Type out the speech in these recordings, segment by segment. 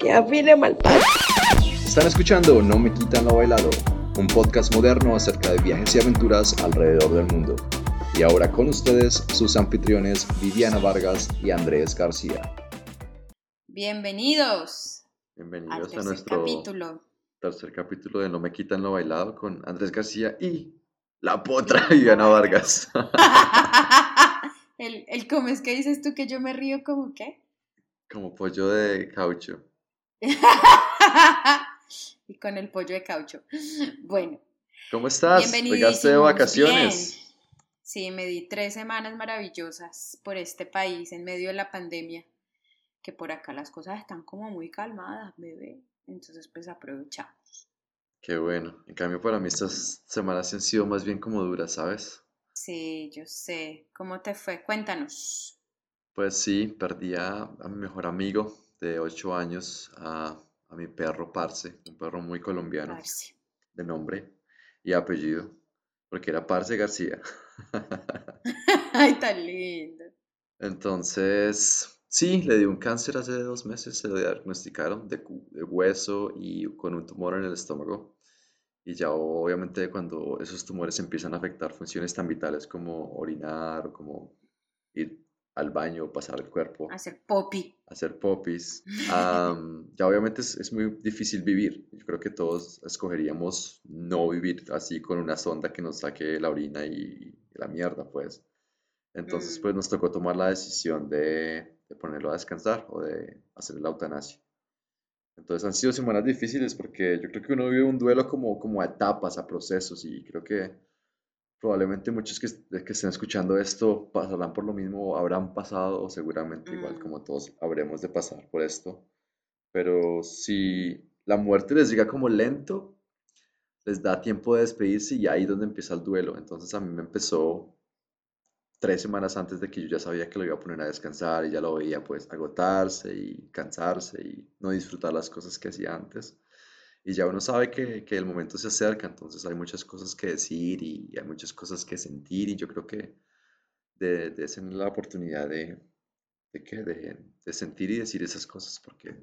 que afine mal Están escuchando No me quitan lo bailado, un podcast moderno acerca de viajes y aventuras alrededor del mundo. Y ahora con ustedes sus anfitriones Viviana Vargas y Andrés García. Bienvenidos. Bienvenidos a nuestro capítulo. Tercer capítulo de No me quitan lo bailado con Andrés García y la potra Viviana Vargas. el, el cómo es que dices tú que yo me río como qué? Como pollo de caucho. y con el pollo de caucho. Bueno. ¿Cómo estás? ¿Llegaste de vacaciones? Sí, me di tres semanas maravillosas por este país en medio de la pandemia, que por acá las cosas están como muy calmadas, bebé. Entonces, pues aprovechamos. Qué bueno. En cambio, para mí estas semanas han sido más bien como duras, ¿sabes? Sí, yo sé. ¿Cómo te fue? Cuéntanos. Pues sí, perdí a, mi mejor amigo de ocho años, a, mi perro Parce, un perro muy colombiano, de nombre y apellido, porque era Parce García. Ay, tan lindo. Entonces, sí, le dio un cáncer hace dos meses, se lo diagnosticaron de, de, hueso y con un tumor en el estómago. Y ya obviamente cuando esos tumores empiezan a afectar funciones tan vitales como orinar, como ir al baño, pasar el cuerpo. Hacer popi. Hacer popis. ya obviamente es, es, muy difícil vivir. Yo creo que todos escogeríamos no vivir así con una sonda que nos saque la orina y, la mierda, pues. Entonces, pues mm. nos tocó tomar la decisión de, de, ponerlo a descansar o de hacer la eutanasia. Entonces han sido semanas difíciles porque yo creo que uno vive un duelo como, como a etapas, a procesos y creo que probablemente muchos que, que, estén escuchando esto pasarán por lo mismo, habrán pasado o seguramente igual mm. como todos habremos de pasar por esto. Pero si la muerte les llega como lento, les da tiempo de despedirse y ahí es donde empieza el duelo. Entonces a mí me empezó tres semanas antes de que yo ya sabía que lo iba a poner a descansar y ya lo veía pues agotarse y cansarse y no disfrutar las cosas que hacía antes. Y ya uno sabe que, que, el momento se acerca, entonces hay muchas cosas que decir y hay muchas cosas que sentir y yo creo que de, de tener la oportunidad de, de, que, de, de, sentir y decir esas cosas porque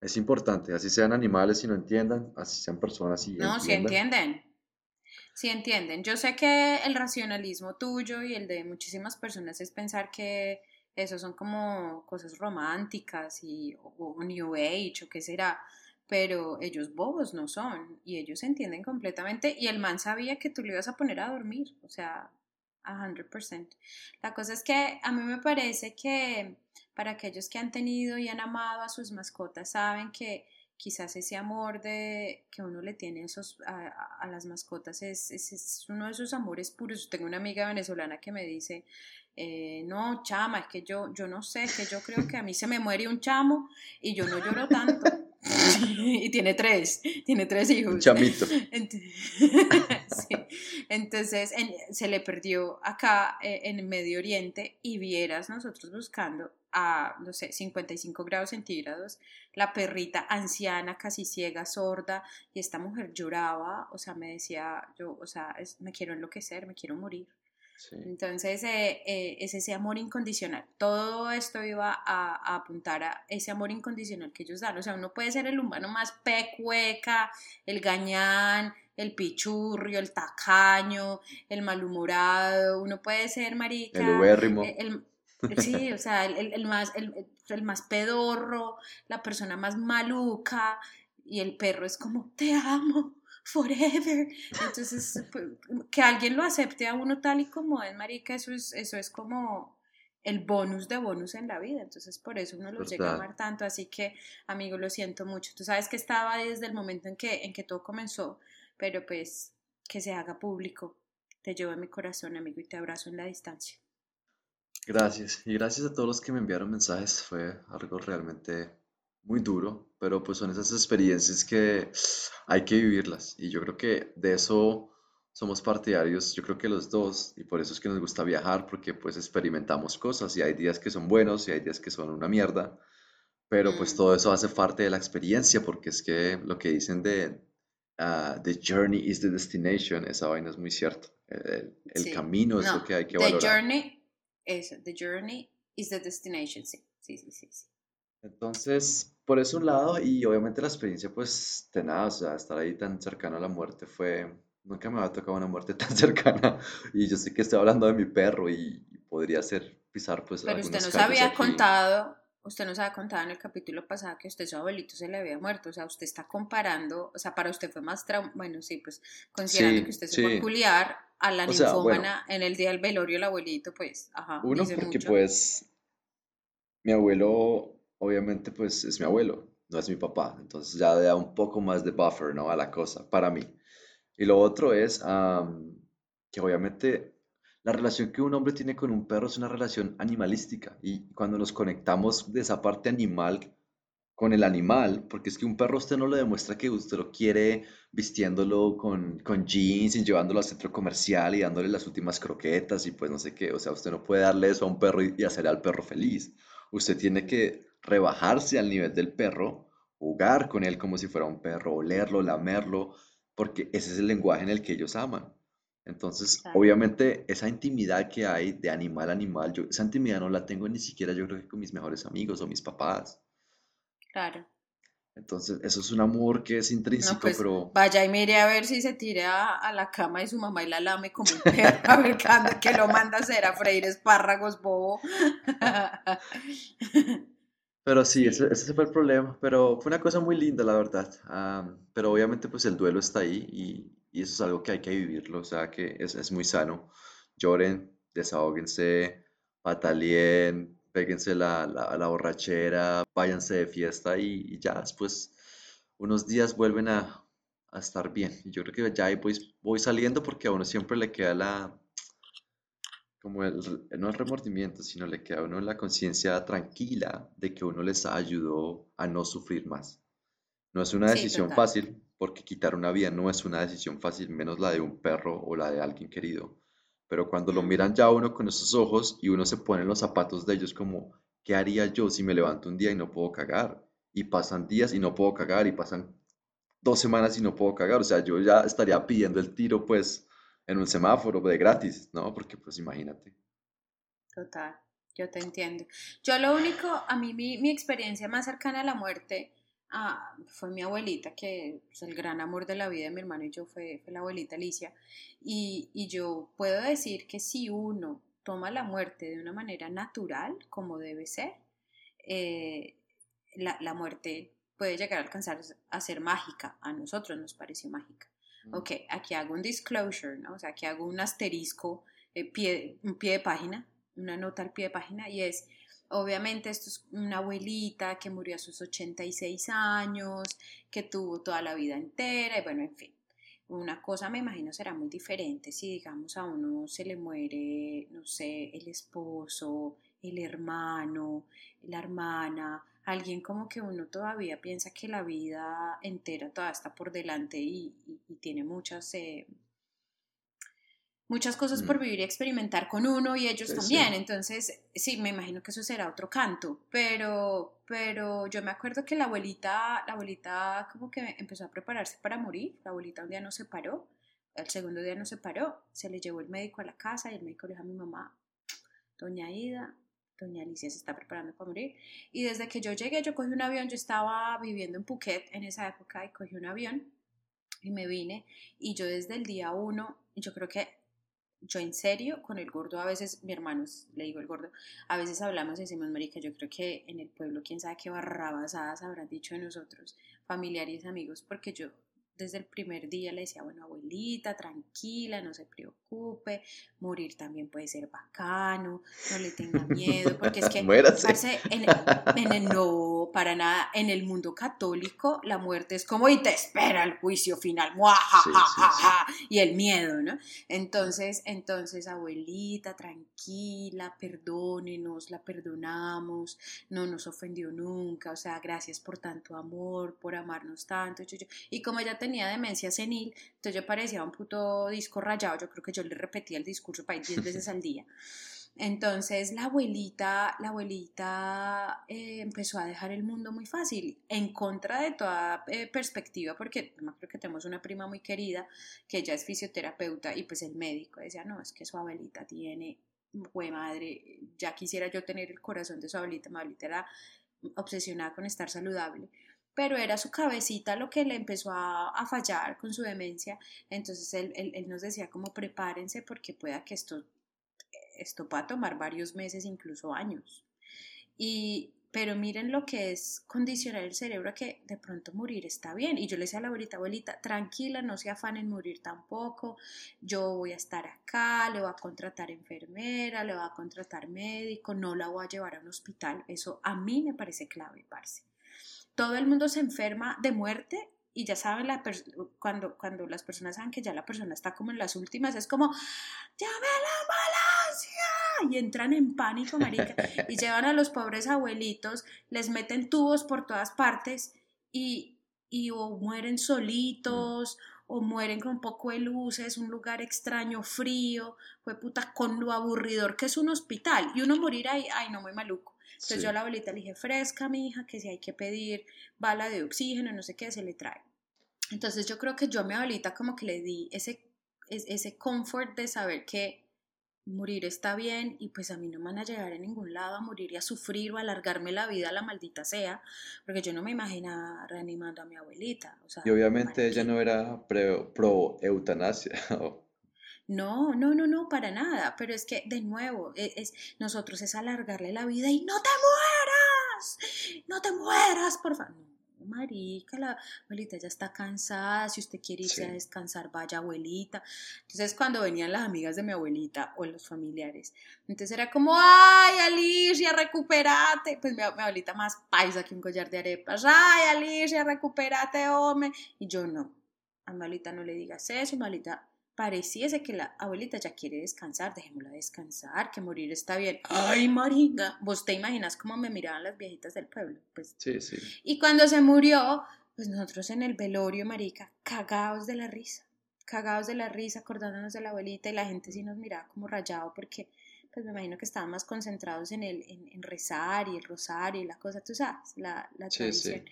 es importante, así sean animales y no entiendan, así sean personas y No, si entienden, si entienden. Yo sé que el racionalismo tuyo y el de muchísimas personas es pensar que eso son como cosas románticas y, o New Age o qué será pero ellos bobos no son y ellos entienden completamente y el man sabía que tú le ibas a poner a dormir, o sea, a 100%. La cosa es que a mí me parece que para aquellos que han tenido y han amado a sus mascotas saben que quizás ese amor de que uno le tiene a, esos, a, las mascotas es, es, uno de esos amores puros. Tengo una amiga venezolana que me dice, eh, no, chama, es que yo, yo no sé, es que yo creo que a mí se me muere un chamo y yo no lloro tanto. y tiene tres, tiene tres hijos. Un chamito. Entonces, se le perdió acá eh, en el Medio Oriente y vieras nosotros buscando a, no sé, 55 grados centígrados, la perrita anciana, casi ciega, sorda, y esta mujer lloraba, o sea, me decía, yo, o sea, me quiero enloquecer, me quiero morir. Entonces eh, eh, es ese amor incondicional. Todo esto iba a, apuntar a ese amor incondicional que ellos dan. O sea, uno puede ser el humano más pecueca, el gañán, el pichurrio, el tacaño, el malhumorado. Uno puede ser marica. El ubérrimo. El, sí, o sea, el, más, el más pedorro, la persona más maluca. Y el perro es como, te amo forever. Entonces, pues, que alguien lo acepte a uno tal y como es, marica, eso es, eso es como el bonus de bonus en la vida. Entonces, por eso uno los llega a amar tanto. Así que, amigo, lo siento mucho. Tú sabes que estaba desde el momento en que, en que todo comenzó, pero pues que se haga público. Te llevo en mi corazón, amigo, y te abrazo en la distancia. Gracias. Y gracias a todos los que me enviaron mensajes. Fue algo realmente muy duro, pero pues son esas experiencias que hay que vivirlas y yo creo que de eso somos partidarios, yo creo que los dos, y por eso es que nos gusta viajar, porque pues experimentamos cosas y hay días que son buenos y hay días que son una mierda, pero pues todo eso hace parte de la experiencia, porque es que lo que dicen de ah, The journey is the destination, esa vaina es muy cierto. El, el Sí. camino es No, lo que hay que the valorar. journey, eso, the journey is the destination, sí, sí, sí, sí. sí. Entonces, por ese un lado, y obviamente la experiencia, pues, tenaz, o sea, estar ahí tan cercano a la muerte fue, nunca me había tocado una muerte tan cercana, y yo sé que estoy hablando de mi perro y, podría ser pisar, pues, Pero usted nos había aquí. contado, usted nos había contado en el capítulo pasado que usted su abuelito se le había muerto, o sea, usted está comparando, o sea, para usted fue más trauma, bueno, sí, pues considerando Sí, que usted se fue sí. a culiar a la O sea, bueno. ninfómana en el día del velorio del abuelito, pues, ajá, Uno, porque mucho. pues mi abuelo, obviamente, pues es mi abuelo, no es mi papá. Entonces ya da un poco más de buffer, ¿no? A la cosa, para mí. Y lo otro es que obviamente la relación que un hombre tiene con un perro es una relación animalística. Y cuando nos conectamos de esa parte animal con el animal, porque es que un perro usted no le demuestra que usted lo quiere vistiéndolo con, con jeans y llevándolo al centro comercial y dándole las últimas croquetas y pues no sé qué, o sea, usted no puede darle eso a un perro y, y hacerle al perro feliz. Usted tiene que rebajarse al nivel del perro, jugar con él como si fuera un perro, olerlo, lamerlo, porque ese es el lenguaje en el que ellos aman. Entonces, Claro. obviamente, esa intimidad que hay de animal a animal, yo, esa intimidad no la tengo ni siquiera yo creo que con mis mejores amigos o mis papás. Claro. Entonces, eso es un amor que es intrínseco, No, pues pero vaya y mire a ver si se tira a la cama de su mamá y la lame como un perro, a ver qué lo manda a hacer a freír espárragos, bobo. Pero sí, ese, ese fue el problema, pero fue una cosa muy linda, la verdad. Am, pero obviamente pues el duelo está ahí y, y eso es algo que hay que vivirlo, o sea que es, es muy sano. Lloren, desahóguense, pataleen, péguense la, la, la borrachera, váyanse de fiesta y, y ya después unos días vuelven a, a estar bien. Y yo creo que ya ahí voy, voy saliendo porque a uno siempre le queda la, como el, re- no el remordimiento, sino le queda a uno la conciencia tranquila de que uno les ayudó a no sufrir más. No es una decisión fácil, porque quitar una vida no es una decisión fácil, menos la de un perro o la de alguien querido. Pero cuando lo miran ya uno con esos ojos y uno se pone en los zapatos de ellos como, ¿qué haría yo si me levanto un día y no puedo cagar? Y pasan días y no puedo cagar y pasan dos semanas y no puedo cagar. O sea, yo ya estaría pidiendo el tiro pues en un semáforo de gratis, ¿no? Porque pues imagínate. Total, yo te entiendo. Yo lo único, a mí mi, mi experiencia más cercana a la muerte ah, fue mi abuelita, que es el gran amor de la vida de mi hermano y yo fue, fue la abuelita Alicia. Y, y yo puedo decir que si uno toma la muerte de una manera natural, como debe ser, eh, la, la muerte puede llegar a alcanzar a ser mágica. A nosotros nos pareció mágica. Ok, aquí hago un disclosure, ¿no? O sea, aquí hago un asterisco, eh, pie, un pie de página, una nota al pie de página, y es, obviamente, esto es una abuelita que murió a sus 86 años, que tuvo toda la vida entera, y bueno, en fin. Una cosa me imagino será muy diferente si, digamos, a uno se le muere, no sé, el esposo, el hermano, la hermana, alguien como que uno todavía piensa que la vida entera todavía está por delante y, y- y tiene muchas, eh, muchas cosas por Mm. vivir y experimentar con uno y ellos Sí, sí. también. Entonces, sí, me imagino que eso será otro canto, pero, pero yo me acuerdo que la abuelita, la abuelita como que empezó a prepararse para morir. La abuelita un día no se paró, el segundo día no se paró, se le llevó el médico a la casa y el médico le dijo a mi mamá, doña Ida, doña Alicia se está preparando para morir. Y desde que yo llegué, yo cogí un avión, yo estaba viviendo en Phuket en esa época y cogí un avión y me vine y yo desde el día uno, yo creo que yo en serio con el gordo a veces, mi hermano, le digo el gordo, a veces hablamos y decimos, marica, yo creo que en el pueblo quién sabe qué barrabasadas habrán dicho de nosotros, familiares, amigos, porque yo desde el primer día le decía, bueno, abuelita, tranquila, no se preocupe, morir también puede ser bacano, no le tenga miedo, porque es que, parce, en, en el, no, para nada, en el mundo católico la muerte es como y te espera el juicio final, Sí, sí, sí. y el miedo, ¿no? Entonces, entonces, abuelita, tranquila, perdónenos, la perdonamos, no nos ofendió nunca, o sea, gracias por tanto amor, por amarnos tanto. Y como ella tenía demencia senil, entonces yo parecía un puto disco rayado, yo creo que yo le repetía el discurso para 10 veces al día. Entonces la abuelita, la abuelita eh, empezó a dejar el mundo muy fácil, en contra de toda eh, perspectiva, porque creo que tenemos una prima muy querida que ella es fisioterapeuta y pues el médico decía, no, es que su abuelita tiene, güey madre, ya quisiera yo tener el corazón de su abuelita, mi abuelita era obsesionada con estar saludable pero era su cabecita lo que le empezó a, a fallar con su demencia. Entonces él, él, él, nos decía como prepárense porque pueda que esto esto tomar varios meses, incluso años. Y, pero miren lo que es condicionar el cerebro a que de pronto morir está bien. Y yo le decía a la abuelita, abuelita, tranquila, no se afanen en morir tampoco. Yo voy a estar acá, le voy a contratar enfermera, le voy a contratar médico, no la voy a llevar a un hospital. Eso a mí me parece clave, parce. Todo el mundo se enferma de muerte y ya saben, la cuando, cuando las personas saben que ya la persona está como en las últimas, es como, llame la ambulancia, y entran en pánico, marica, y llevan a los pobres abuelitos, les meten tubos por todas partes y, y o mueren solitos, o mueren con poco de luces, un lugar extraño, frío, fue puta, con lo aburridor que es un hospital, y uno morir ahí, ay, no, muy maluco. Entonces yo a la abuelita le dije, fresca, mi hija, que si hay que pedir bala de oxígeno, no sé qué, se le trae. Entonces yo creo que yo a mi abuelita como que le di ese, ese confort de saber que morir está bien y pues a mí no me van a llegar a ningún lado a morir y a sufrir o a alargarme la vida, la maldita sea, porque yo no me imaginaba reanimando a mi abuelita. y obviamente ella no era pro, eutanasia. No, no, no, no, para nada, pero es que de nuevo, es, es, nosotros es alargarle la vida y no te mueras, no te mueras, por favor marica, la abuelita ya está cansada, si usted quiere irse a descansar, vaya abuelita. Entonces cuando venían las amigas de mi abuelita o los familiares, entonces era como, ay Alicia, recupérate, pues mi, abuelita más paisa que un collar de arepas, ay Alicia, recupérate, hombre, y yo no, a mi abuelita no le digas eso, mi abuelita pareciese que la abuelita ya quiere descansar, dejémosla descansar, que morir está bien. Ay, marica, vos te imaginas cómo me miraban las viejitas del pueblo, pues. Sí, sí. Y cuando se murió, pues nosotros en el velorio, marica, cagados de la risa, cagados de la risa, acordándonos de la abuelita y la gente sí nos miraba como rayado porque pues me imagino que estaban más concentrados en el en, rezar y el rosario y la cosa, tú sabes, la, la tradición.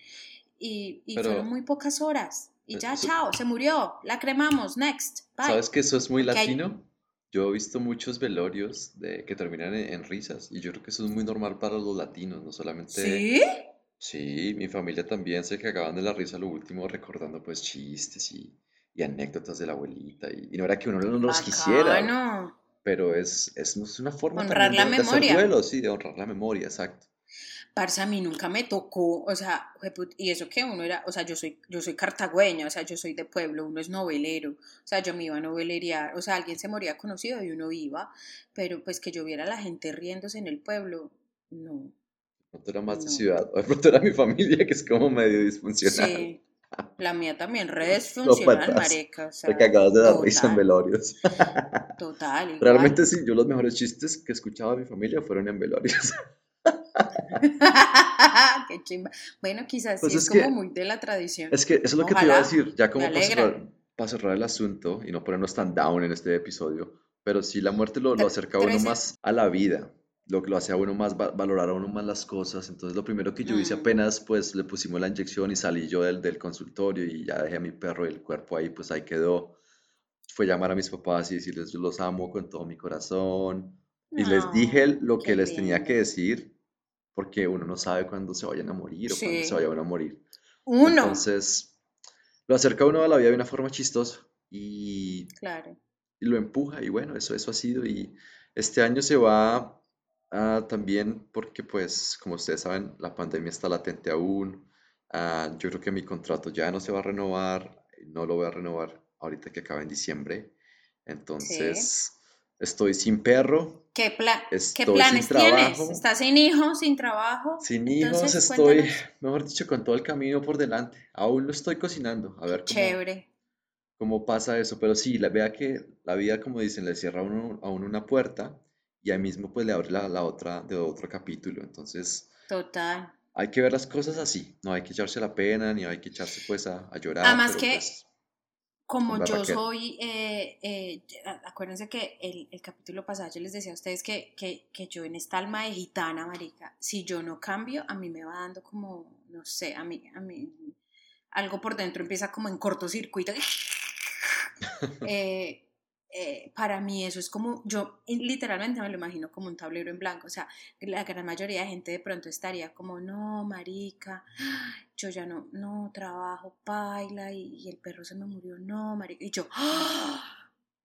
Y, y fueron muy pocas horas. Y ya, chao, se murió, la cremamos, next, bye. ¿Sabes que eso es muy latino? Yo he visto muchos velorios de, que terminan en, risas y yo creo que eso es muy normal para los latinos, no solamente... ¿Sí? Sí, mi familia también se cagaban de la risa lo último recordando pues chistes y, y anécdotas de la abuelita y, no era que uno no los quisiera, pero es, es, es una forma honrar la de, memoria. hacer duelo, sí, de honrar la memoria, exacto. Parce, a mí nunca me tocó, o sea, y eso que uno era, o sea, yo soy, yo soy cartagüeña, o sea, yo soy de pueblo, uno es novelero, o sea, yo me iba a novelerear, o sea, alguien se moría conocido y uno iba, pero pues que yo viera a la gente riéndose en el pueblo, no. No era más de ciudad, o de pronto era mi familia que es como medio disfuncional. Sí, la mía también re disfuncional, mareca. O sea, Te cagabas de dar risa en velorios. Total. Igual. Realmente sí, yo los mejores chistes que escuchaba de mi familia fueron en velorios. Qué chimba. Bueno, quizás pues sí es, como muy de la tradición. Es que eso es lo que te iba a decir, ya como para cerrar, el asunto y no ponernos tan down en este episodio, pero sí la muerte lo, lo acerca a uno más a la vida, lo que lo hace a uno más valorar a uno más las cosas. Entonces lo primero que yo hice mm. apenas pues le pusimos la inyección y salí yo del, del consultorio y ya dejé a mi perro y el cuerpo ahí, pues ahí quedó. Fue llamar a mis papás y decirles yo los amo con todo mi corazón. Y les dije lo que les tenía que decir porque uno no sabe cuándo se vayan a morir o cuándo se vayan a morir. Uno. Entonces, lo acerca uno a la vida de una forma chistosa y, claro. y lo empuja y bueno, eso, eso ha sido y este año se va a, también porque pues como ustedes saben la pandemia está latente aún, uh, yo creo que mi contrato ya no se va a renovar, no lo voy a renovar ahorita que acaba en diciembre, entonces... Estoy sin perro. ¿Qué, ¿qué planes tienes? ¿Estás sin hijos, sin trabajo? Sin hijos, estoy, mejor dicho, con todo el camino por delante. Aún lo estoy cocinando. A ver cómo, Chévere. cómo pasa eso. Pero sí, la, vea que la vida, como dicen, le cierra a uno, a uno una puerta y ahí mismo pues le abre la, la, otra de otro capítulo. Entonces... Total. Hay que ver las cosas así. No hay que echarse la pena ni hay que echarse pues a, a llorar. Además que... Pues como yo Raquel. soy, eh, eh, acuérdense que el, el capítulo pasado yo les decía a ustedes que, que, que yo en esta alma de gitana, marica, si yo no cambio, a mí me va dando como, no sé, a mí, a mí, algo por dentro empieza como en cortocircuito. Eh, eh, para mí eso es como, yo literalmente me lo imagino como un tablero en blanco, o sea, la gran mayoría de gente de pronto estaría como, no, marica, yo ya no, no, trabajo, paila, y, y el perro se me murió, no, marica, y yo, ¡ah!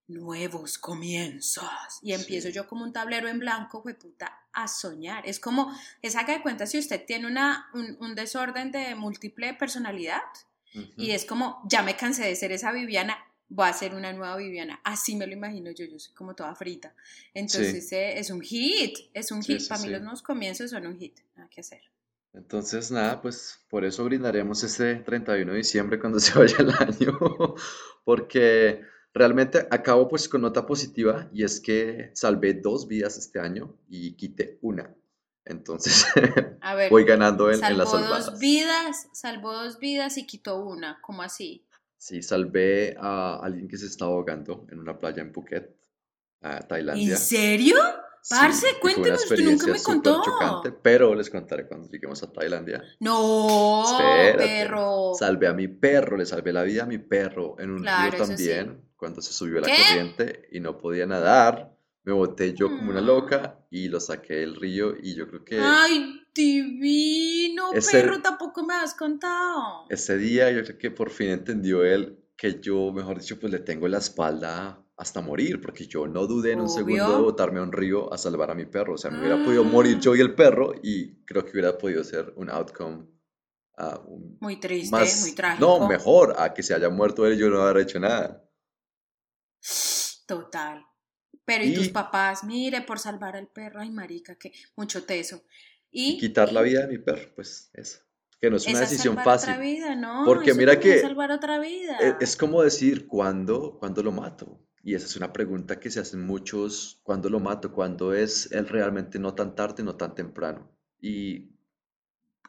nuevos comienzos, y empiezo Sí. yo como un tablero en blanco, fue puta, a soñar, es como, es haga de cuenta si usted tiene una, un, un desorden de múltiple personalidad, y es como, ya me cansé de ser esa Viviana, voy a ser una nueva Viviana. Así me lo imagino yo, yo soy como toda frita. Entonces eh, es un hit, es un Sí, hit. sí, Para mí sí. los nuevos comienzos son un hit, nada que hacer. Entonces, nada, pues por eso brindaremos este 31 de diciembre cuando se vaya el año, porque realmente acabo pues con nota positiva y es que salvé dos vidas este año y quité una. Entonces, A ver, voy ganando en, en salvó las dos vidas, salvó dos vidas y quitó una, ¿cómo así? Sí, salvé a alguien que se estaba ahogando en una playa en Phuket, a Tailandia. ¿En serio? Sí, Parce, una cuénteme, usted nunca me contó. chocante, pero les contaré cuando lleguemos a Tailandia. No, Espérate. perro. Salvé a mi perro, le salvé la vida a mi perro en un Claro, río sí. también, cuando se subió la ¿Qué? corriente y no podía nadar. Me boté yo como una Mm. loca y lo saqué del río y yo creo que Ay, divino, Ese- perro, tampoco me has contado. ese día yo creo que por fin entendió él que yo, mejor dicho, pues le tengo la espalda hasta morir, porque yo no dudé en un segundo de botarme a un río a salvar a mi perro. O sea, me hubiera podido morir yo y el perro y creo que hubiera podido ser un outcome ah, un- Muy triste, más, muy trágico. no, mejor a que se haya muerto él y yo no haber hecho nada. Total. Pero y tus Y- papás, mire, por salvar al perro, ay marica, que mucho teso. Y, Y quitar la y vida de mi perro, pues eso. Que no es una es decisión fácil. otra vida, ¿no? Porque mira es que salvar otra vida. E- Es como decir, ¿cuándo, cuándo lo mato? Y esa es una pregunta que se hacen muchos, ¿cuándo lo mato? ¿Cuándo es el realmente no tan tarde, no tan temprano? Y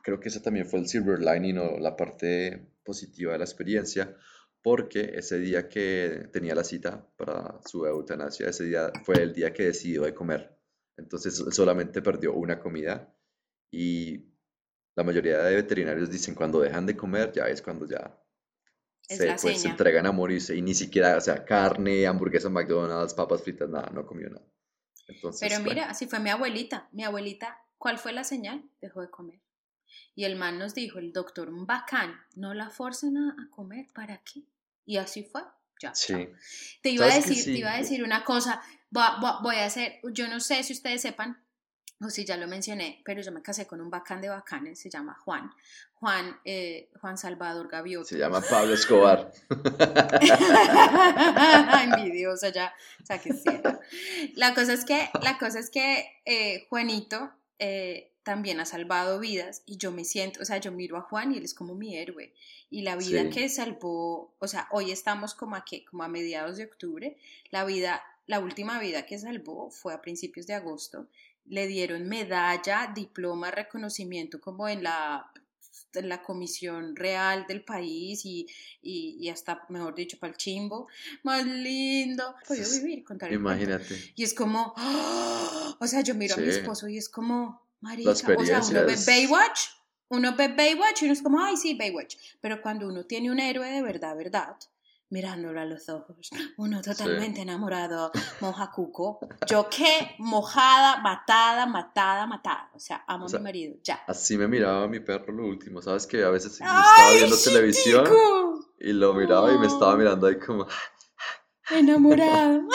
creo que ese también fue el silver lining o la parte positiva de la experiencia, porque ese día que tenía la cita para su eutanasia, ese día fue el día que decidió de comer. Entonces solamente perdió una comida y la mayoría de veterinarios dicen cuando dejan de comer ya es cuando ya Es se, pues, se entregan a morirse y ni siquiera, o sea, carne, hamburguesa McDonald's, papas fritas, nada, no comió nada. Entonces, Pero bueno, mira, así fue mi abuelita. Mi abuelita, ¿cuál fue la señal? Dejó de comer. Y el man nos dijo, el doctor, un bacán, no la forcen a, a comer, ¿para qué? Y así fue. Ya, sí. Te iba a decir, te Sí. iba a decir una cosa. Voy, a hacer, yo no sé si ustedes sepan, o si ya lo mencioné, pero yo me casé con un bacán de bacanes, se llama Juan. Juan, eh, Juan Salvador Gaviota. se llama Pablo Escobar. Envidiosa ya, o sea, quisiera. La cosa es que, la cosa es que eh, Juanito eh, también ha salvado vidas y yo me siento, o sea, yo miro a Juan y él es como mi héroe. Y la vida Sí. que salvó, o sea, hoy estamos como a, ¿qué? como a mediados de octubre, la vida, la última vida que salvó fue a principios de agosto. Le dieron medalla, diploma, reconocimiento como en la en la comisión real del país y, y, y hasta, mejor dicho, para el chimbo. Más lindo. Es- vivir, el cuento. Imagínate. Y es como, ¡ah! o sea, yo miro a mi esposo y es como, marica, o sea, uno ve Baywatch, uno ve Baywatch y uno es como, ay, sí, Baywatch. Pero cuando uno tiene un héroe de verdad, verdad, mirándolo a los ojos, uno totalmente enamorado, moja cuco. Yo qué, mojada, matada, matada, matada. O sea, amo O a mi marido, ya. Así me miraba mi perro lo último, ¿sabes? Que a veces yo estaba ¡Ay, viendo televisión y lo miraba y me estaba mirando ahí como... Enamorado.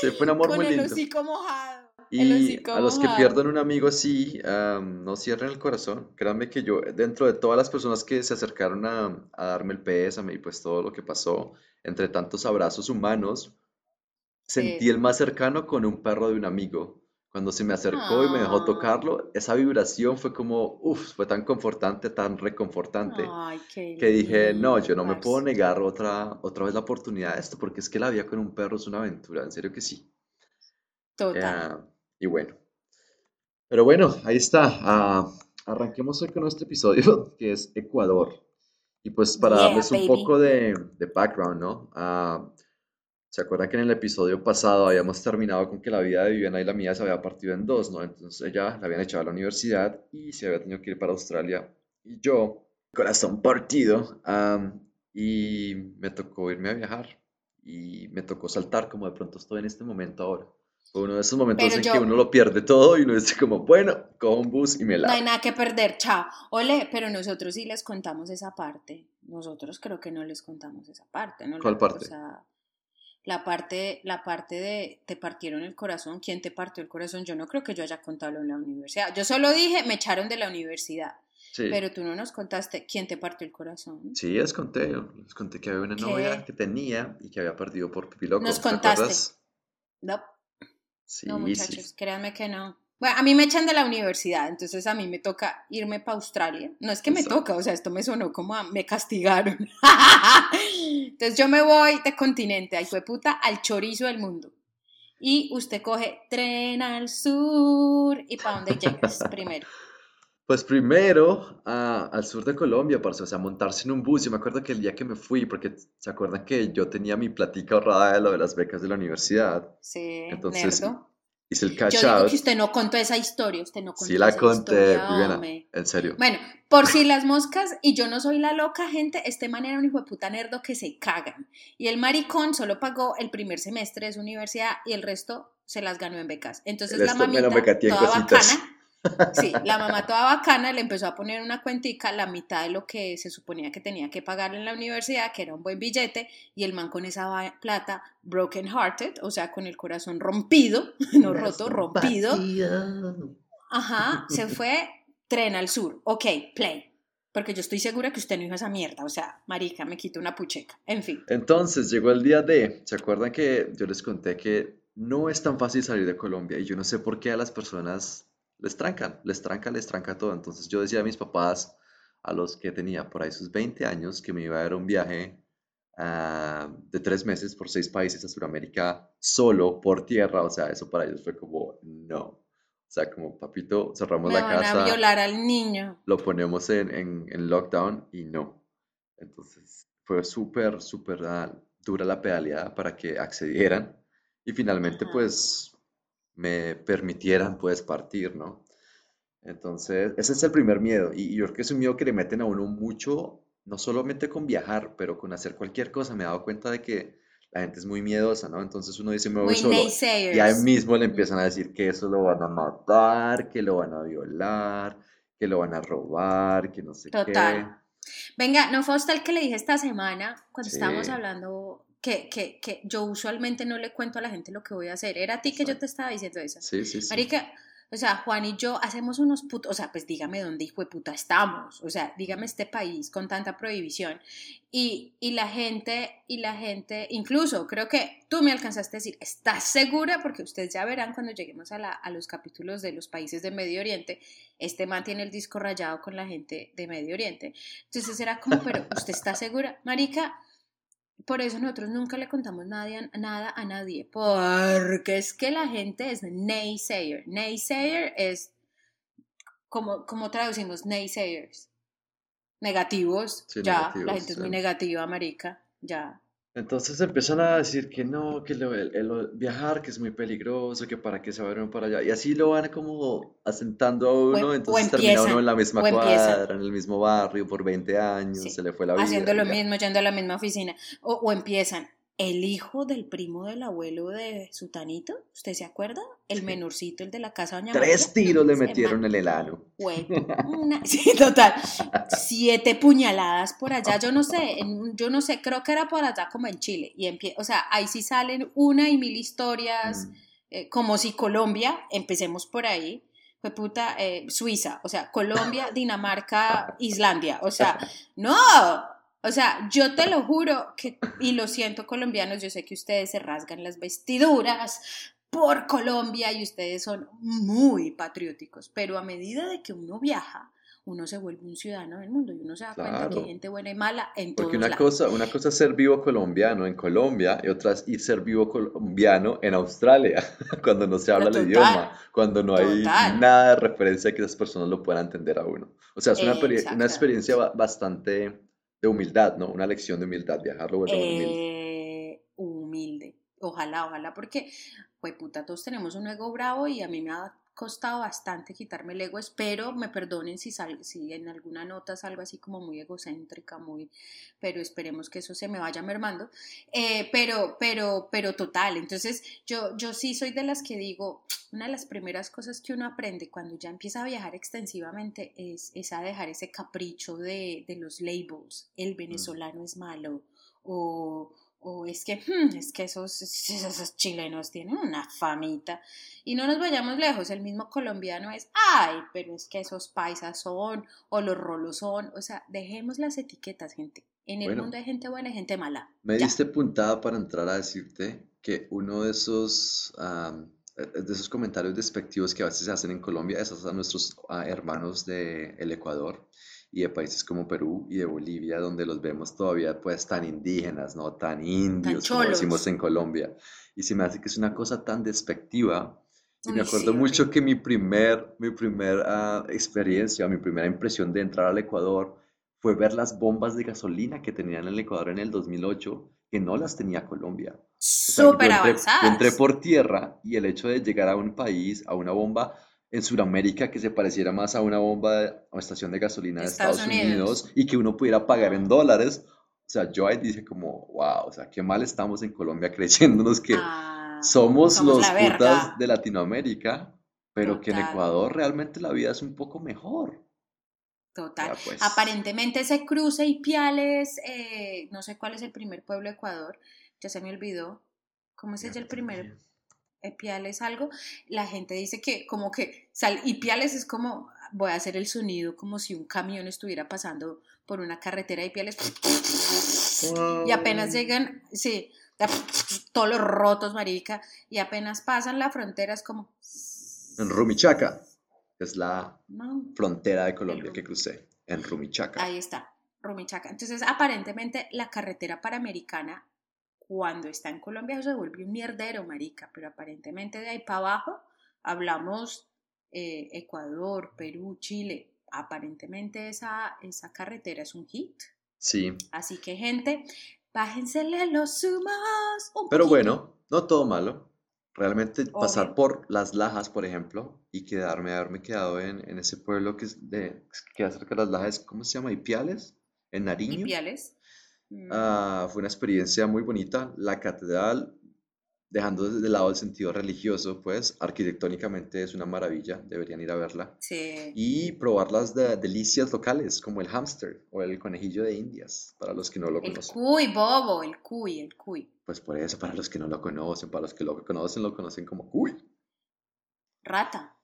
Sí, fue un amor Con muy el lindo. hocico mojado. Y a los que pierdan un amigo así, am, no cierren el corazón. Créanme que yo, dentro de todas las personas que se acercaron a, a darme el pésame y pues todo lo que pasó, entre tantos abrazos humanos, sentí Sí. el más cercano con un perro de un amigo. Cuando se me acercó y me dejó Ah. tocarlo, esa vibración fue como, uff, fue tan confortante, tan reconfortante, Ay, que dije, no, yo no me puedo negar otra, otra vez la oportunidad de esto, porque es que la vida con un perro es una aventura, en serio que sí. Total. Ah, y bueno. Pero bueno, ahí está. Ah, arranquemos hoy con nuestro episodio, que es Ecuador. Y pues para Yeah, darles un baby. poco de, de background, ¿no? Ah, ¿se acuerdan que en el episodio pasado habíamos terminado con que la vida de Viviana y la mía se había partido en dos, ¿no? Entonces ella la habían echado a la universidad y se había tenido que ir para Australia. Y yo, corazón partido, am, y me tocó irme a viajar. Y me tocó saltar como de pronto estoy en este momento ahora. Uno de esos momentos Pero en yo- que uno lo pierde todo y uno dice como, bueno, cojo un bus y me No hay nada que perder, chao. Ole, pero nosotros sí les contamos esa parte. Nosotros creo que no les contamos esa parte, ¿no? ¿Cuál La- parte? O sea, la parte, la parte de te partieron el corazón. ¿Quién te partió el corazón? Yo no creo que yo haya contado en la universidad. Yo solo dije, me echaron de la universidad. Sí. Pero tú no nos contaste quién te partió el corazón. Sí, les conté, les conté que había una novia ¿Qué? que tenía y que había perdido por pipí loco, Nos ¿te contaste. No, Sí, no, sí. muchachos, créanme que no. Bueno, a mí me echan de la universidad, entonces a mí me toca irme para Australia. No es que me toca, o sea, esto me sonó como a me castigaron. entonces yo me voy de continente, ahí fue puta, al chorizo del mundo. Y usted coge tren al sur y para dónde llegas primero. Pues primero a- al sur de Colombia, parce, o sea, montarse en un bus. Yo me acuerdo que el día que me fui, porque se acuerdan que yo tenía mi platica ahorrada de lo de las becas de la universidad, Sí, entonces nerdo. hice el cash Yo digo out. que usted no contó esa historia, usted no contó Sí la esa conté, historia, Viviana, hombre. en serio. Bueno, por si las moscas y yo no soy la loca, gente, este man era un hijo de puta nerdo que se cagan. Y el maricón solo pagó el primer semestre de su universidad y el resto se las ganó en becas. Entonces El la resto me lo mamita, en toda cositas. bacana, sí, la mamá toda bacana le empezó a poner una cuentica, la mitad de lo que se suponía que tenía que pagar en la universidad, que era un buen billete, y el man con esa plata, broken hearted, o sea, con el corazón rompido, no roto, rompido, Ajá, se fue tren al sur. Ok, play. Porque yo estoy segura que usted no dijo esa mierda. O sea, marica, me quito una pucheca. En fin. Entonces llegó el día D. ¿Se acuerdan que yo les conté que no es tan fácil salir de Colombia? Y yo no sé por qué a las personas les trancan, les tranca, les tranca todo. Entonces yo decía a mis papás, a los que tenía por ahí sus 20 años, que me iba a dar un viaje ah, de tres meses por seis países a Sudamérica solo por tierra. O sea, eso para ellos fue como, no. O sea, como, papito, cerramos Me la van a casa violar al niño. lo ponemos en, en, en lockdown y no. Entonces fue súper, súper ah, dura la pedaleada para que accedieran y finalmente Ajá. pues me permitieran pues partir, ¿no? Entonces ese es el primer miedo y, y yo creo que es un miedo que le meten a uno mucho, no solamente con viajar, pero con hacer cualquier cosa. Me he dado cuenta de que la gente es muy miedosa, ¿no? Entonces uno dice, me voy Muy solo. naysayers. Y ahí mismo le empiezan a decir que eso lo van a matar, que lo van a violar, que lo van a robar, que no sé qué. Total. Venga, ¿no fue usted el que le dije esta semana cuando estábamos Sí. hablando que, que, que yo usualmente no le cuento a la gente lo que voy a hacer? Era a ti que yo te estaba diciendo eso. Sí, sí, sí. Marica, o sea, Juan y yo hacemos unos putos, o sea, pues dígame dónde hijo de puta estamos, o sea, dígame este país con tanta prohibición. Y, y la gente, y la gente, incluso creo que tú me alcanzaste a decir, ¿estás segura? Porque ustedes ya verán cuando lleguemos a, la, a los capítulos de los países de Medio Oriente, este man tiene el disco rayado con la gente de Medio Oriente. Entonces era como, pero ¿usted está segura? Marica, por eso nosotros nunca le contamos nadie, nada a nadie, porque es que la gente es naysayer. Naysayer es, como, como traducimos naysayers? Negativos, Sí, ya, la gente es muy negativa, marica, ya. Entonces empiezan a decir que no, que lo- el, el viajar, que es muy peligroso, que para qué se va a ir para allá. Y así lo van como asentando a O, uno, o entonces termina uno empiezan, en la misma o empiezan. cuadra, en el mismo barrio por 20 años, Sí, se le fue la vida haciendo y lo ya. mismo, yendo a la misma oficina. O, o empiezan, el hijo del primo del abuelo de Sutanito, ¿usted se acuerda? El menorcito, el de la casa Doña Tres María. tiros le metieron en el ano. una- sí, total. Siete puñaladas por allá, yo no sé, en yo no sé, creo que era por allá como en Chile. Y empie- o sea, ahí sí salen una y mil historias, Mm. eh, como si Colombia, empecemos por ahí, fue puta, eh, Suiza, o sea, Colombia, Dinamarca, Islandia, o sea, no, o sea, yo te lo juro que, y lo siento colombianos, yo sé que ustedes se rasgan las vestiduras por Colombia y ustedes son muy patrióticos, pero a medida de que uno viaja, uno se vuelve un ciudadano del mundo y uno se da cuenta que hay gente buena y mala en todos Porque una lados. cosa, una cosa es ser vivo colombiano en Colombia y otra es ir ser vivo colombiano en Australia, cuando no se habla el idioma, cuando no hay nada de referencia que esas personas lo puedan entender a uno. O sea, es una, peri- una experiencia ba- bastante de humildad, ¿no? Una lección de humildad, viajarlo vuelve a uno humilde. Eh, humilde. Ojalá, ojalá, porque, pues puta, todos tenemos un ego bravo y a mí me ha costado bastante quitarme el ego. Espero me perdonen si, sal, si en alguna nota salgo así como muy egocéntrica, muy, pero esperemos que eso se me vaya mermando. Eh, pero, pero, pero total. Entonces, yo, yo sí soy de las que digo, una de las primeras cosas que uno aprende cuando ya empieza a viajar extensivamente es, es a dejar ese capricho de, de los labels. El venezolano es malo o o es que, hmm, es que esos, esos chilenos tienen una famita. Y no nos vayamos lejos, el mismo colombiano es, ay, pero es que esos paisas son, o los rolos son, o sea, dejemos las etiquetas, gente. En el mundo hay gente buena y gente mala. Me diste puntada para entrar a decirte que uno de esos, de esos comentarios despectivos que a veces se hacen en Colombia, esos a nuestros hermanos del el Ecuador, y de países como Perú y de Bolivia, donde los vemos todavía pues tan indígenas, ¿no? Tan indios, como decimos en Colombia. Y se me hace que es una cosa tan despectiva. Y me acuerdo mucho que mi primer, mi primera experiencia, mi primera impresión de entrar al Ecuador fue ver las bombas de gasolina que tenían en el Ecuador en el 2008, que no las tenía Colombia. Súper avanzadas. entré por tierra y el hecho de llegar a un país, a una bomba, en Sudamérica que se pareciera más a una bomba a una estación de gasolina de Estados, Unidos. y que uno pudiera pagar en dólares. O sea, yo ahí dije como, wow, o sea, qué mal estamos en Colombia creyéndonos que ah, somos, los putas de Latinoamérica, pero que en Ecuador realmente la vida es un poco mejor. Total. Pues. Aparentemente ese cruce y Piales, eh, no sé cuál es el primer pueblo de Ecuador, ya se me olvidó. ¿Cómo es el primer Ipiales algo, la gente dice que como que sal, Ipiales es como, voy a hacer el sonido como si un camión estuviera pasando por una carretera de Ipiales y apenas llegan, sí, todos los rotos, marica, y apenas pasan la frontera es como... En Rumichaca, es la frontera de Colombia que crucé, en Rumichaca. Ahí está, Rumichaca. Entonces, aparentemente la carretera panamericana cuando está en Colombia se vuelve un mierdero, marica, pero aparentemente de ahí para abajo hablamos eh, Ecuador, Perú, Chile. Aparentemente esa, esa carretera es un hit. Sí. Así que, gente, bájensele los sumos. pero bueno, no todo malo. Realmente pasar por Las Lajas, por ejemplo, y quedarme, haberme quedado en, en ese pueblo que, es de, que queda cerca de Las Lajas, ¿cómo se llama? Ipiales, en Nariño. Ipiales. Mm. Ah, fue una experiencia muy bonita. La catedral, dejando de lado el sentido religioso, pues arquitectónicamente es una maravilla, deberían ir a verla. Sí. Y probar las delicias locales, como el hámster o el conejillo de Indias, para los que no lo conocen. El cuy, bobo, el cuy, el cuy. Pues por eso, para los que no lo conocen, para los que lo conocen, lo conocen como cuy. Rata.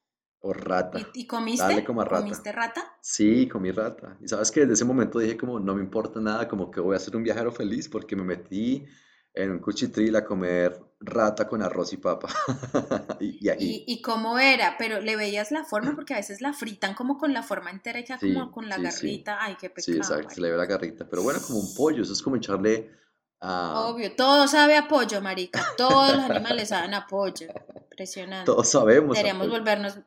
O rata. ¿Y, comiste? como rata. ¿Comiste rata? Sí, comí rata. Y sabes que desde ese momento dije como no me importa nada, como que voy a ser un viajero feliz porque me metí en un cuchitril a comer rata con arroz y papa. y, y, ¿Y, cómo era? Pero le veías la forma porque a veces la fritan como con la forma entera y como con la garrita. Ay, qué pecado. Sí, exacto, se le ve la garrita. Pero bueno, como un pollo, eso es como echarle... Obvio, todo sabe a pollo, marica. Todos los animales saben a pollo. Impresionante. Todos sabemos. Deberíamos volvernos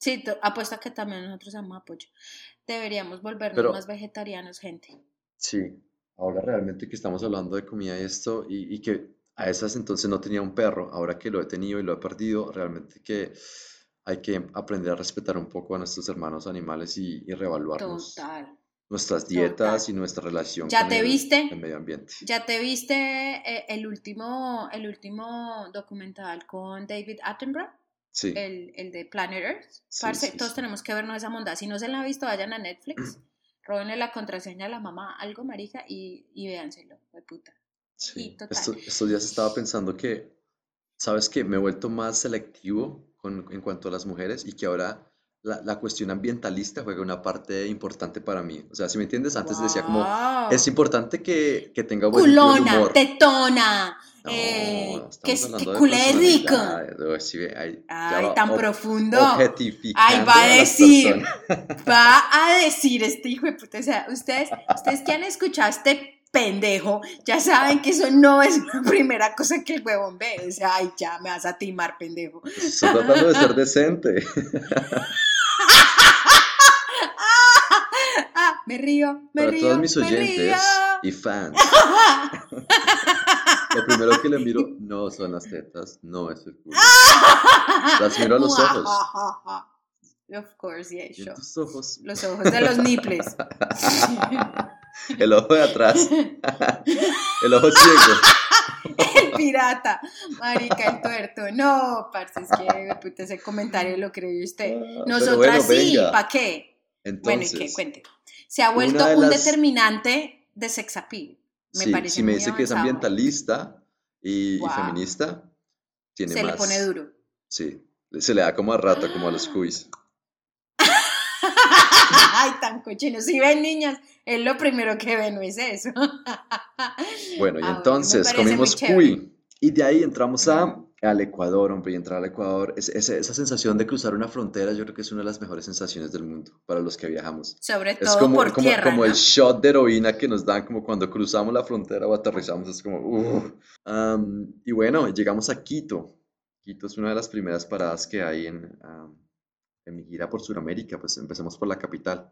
Sí, apuesto a que también nosotros amamos apoyo. Deberíamos volvernos más vegetarianos, gente. Sí, ahora realmente que estamos hablando de comida y esto, y, que a esas entonces no tenía un perro, ahora que lo he tenido y lo he perdido, realmente que hay que aprender a respetar un poco a nuestros hermanos animales y, y reevaluarnos. Total. Nuestras dietas y nuestra relación ¿Ya te viste? el medio ambiente. ¿Ya te viste eh, el último, el último documental con David Attenborough? El, el, de Planet Earth. todos tenemos que vernos esa monda. Si no se la han visto, vayan a Netflix, robenle la contraseña a la mamá, algo marica, y, y véanselo, de puta. Sí. estos días estaba pensando que, ¿sabes qué? Me he vuelto más selectivo con, en cuanto a las mujeres y que ahora la, la, cuestión ambientalista juega una parte importante para mí. O sea, si me entiendes, antes decía como, es importante que, que tenga buen Culona, humor. tetona, eh, que, es culé rico. Ay, tan profundo. Ay, va a decir, va a decir este hijo de puta. O sea, ustedes, ustedes que han escuchado este pendejo, ya saben que eso no es la primera cosa que el huevón ve. O sea, ay, ya me vas a timar, pendejo. Estoy tratando de ser decente. me río, me Para río, todos mis me oyentes río. y fans, lo primero que le miro no son las tetas, no es el culo. Las miro a los ojos. Of course, yeah, sure. tus ojos, Los ojos de los nipples. el ojo de atrás, el ojo ciego. el pirata. Marica, el tuerto. No, parce, es que puta, ese comentario lo creyó usted. Ah, Nosotras bueno, sí. ¿para qué? Bueno, ¿y qué? Cuente. Se ha vuelto de un las- determinante de sex appeal. Me sí, parece si me dice que es ambientalista y, feminista, tiene Se más. le pone duro. Sí, se le da como a rata, como a los cuis. Ay, tan cochino. Si ven niñas, es lo primero que ven, no es eso. Bueno, y Ah, entonces comimos cuy. Y de ahí entramos a, al Ecuador, hombre, y entrar al Ecuador. es- es- esa sensación de cruzar una frontera, yo creo que es una de las mejores sensaciones del mundo para los que viajamos. Sobre Es todo como, por como, tierra, como ¿no? el shot de heroína que nos dan como cuando cruzamos la frontera o aterrizamos, es como, y bueno, llegamos a Quito. Quito es una de las primeras paradas que hay en, en mi gira por Sudamérica, pues empecemos por la capital.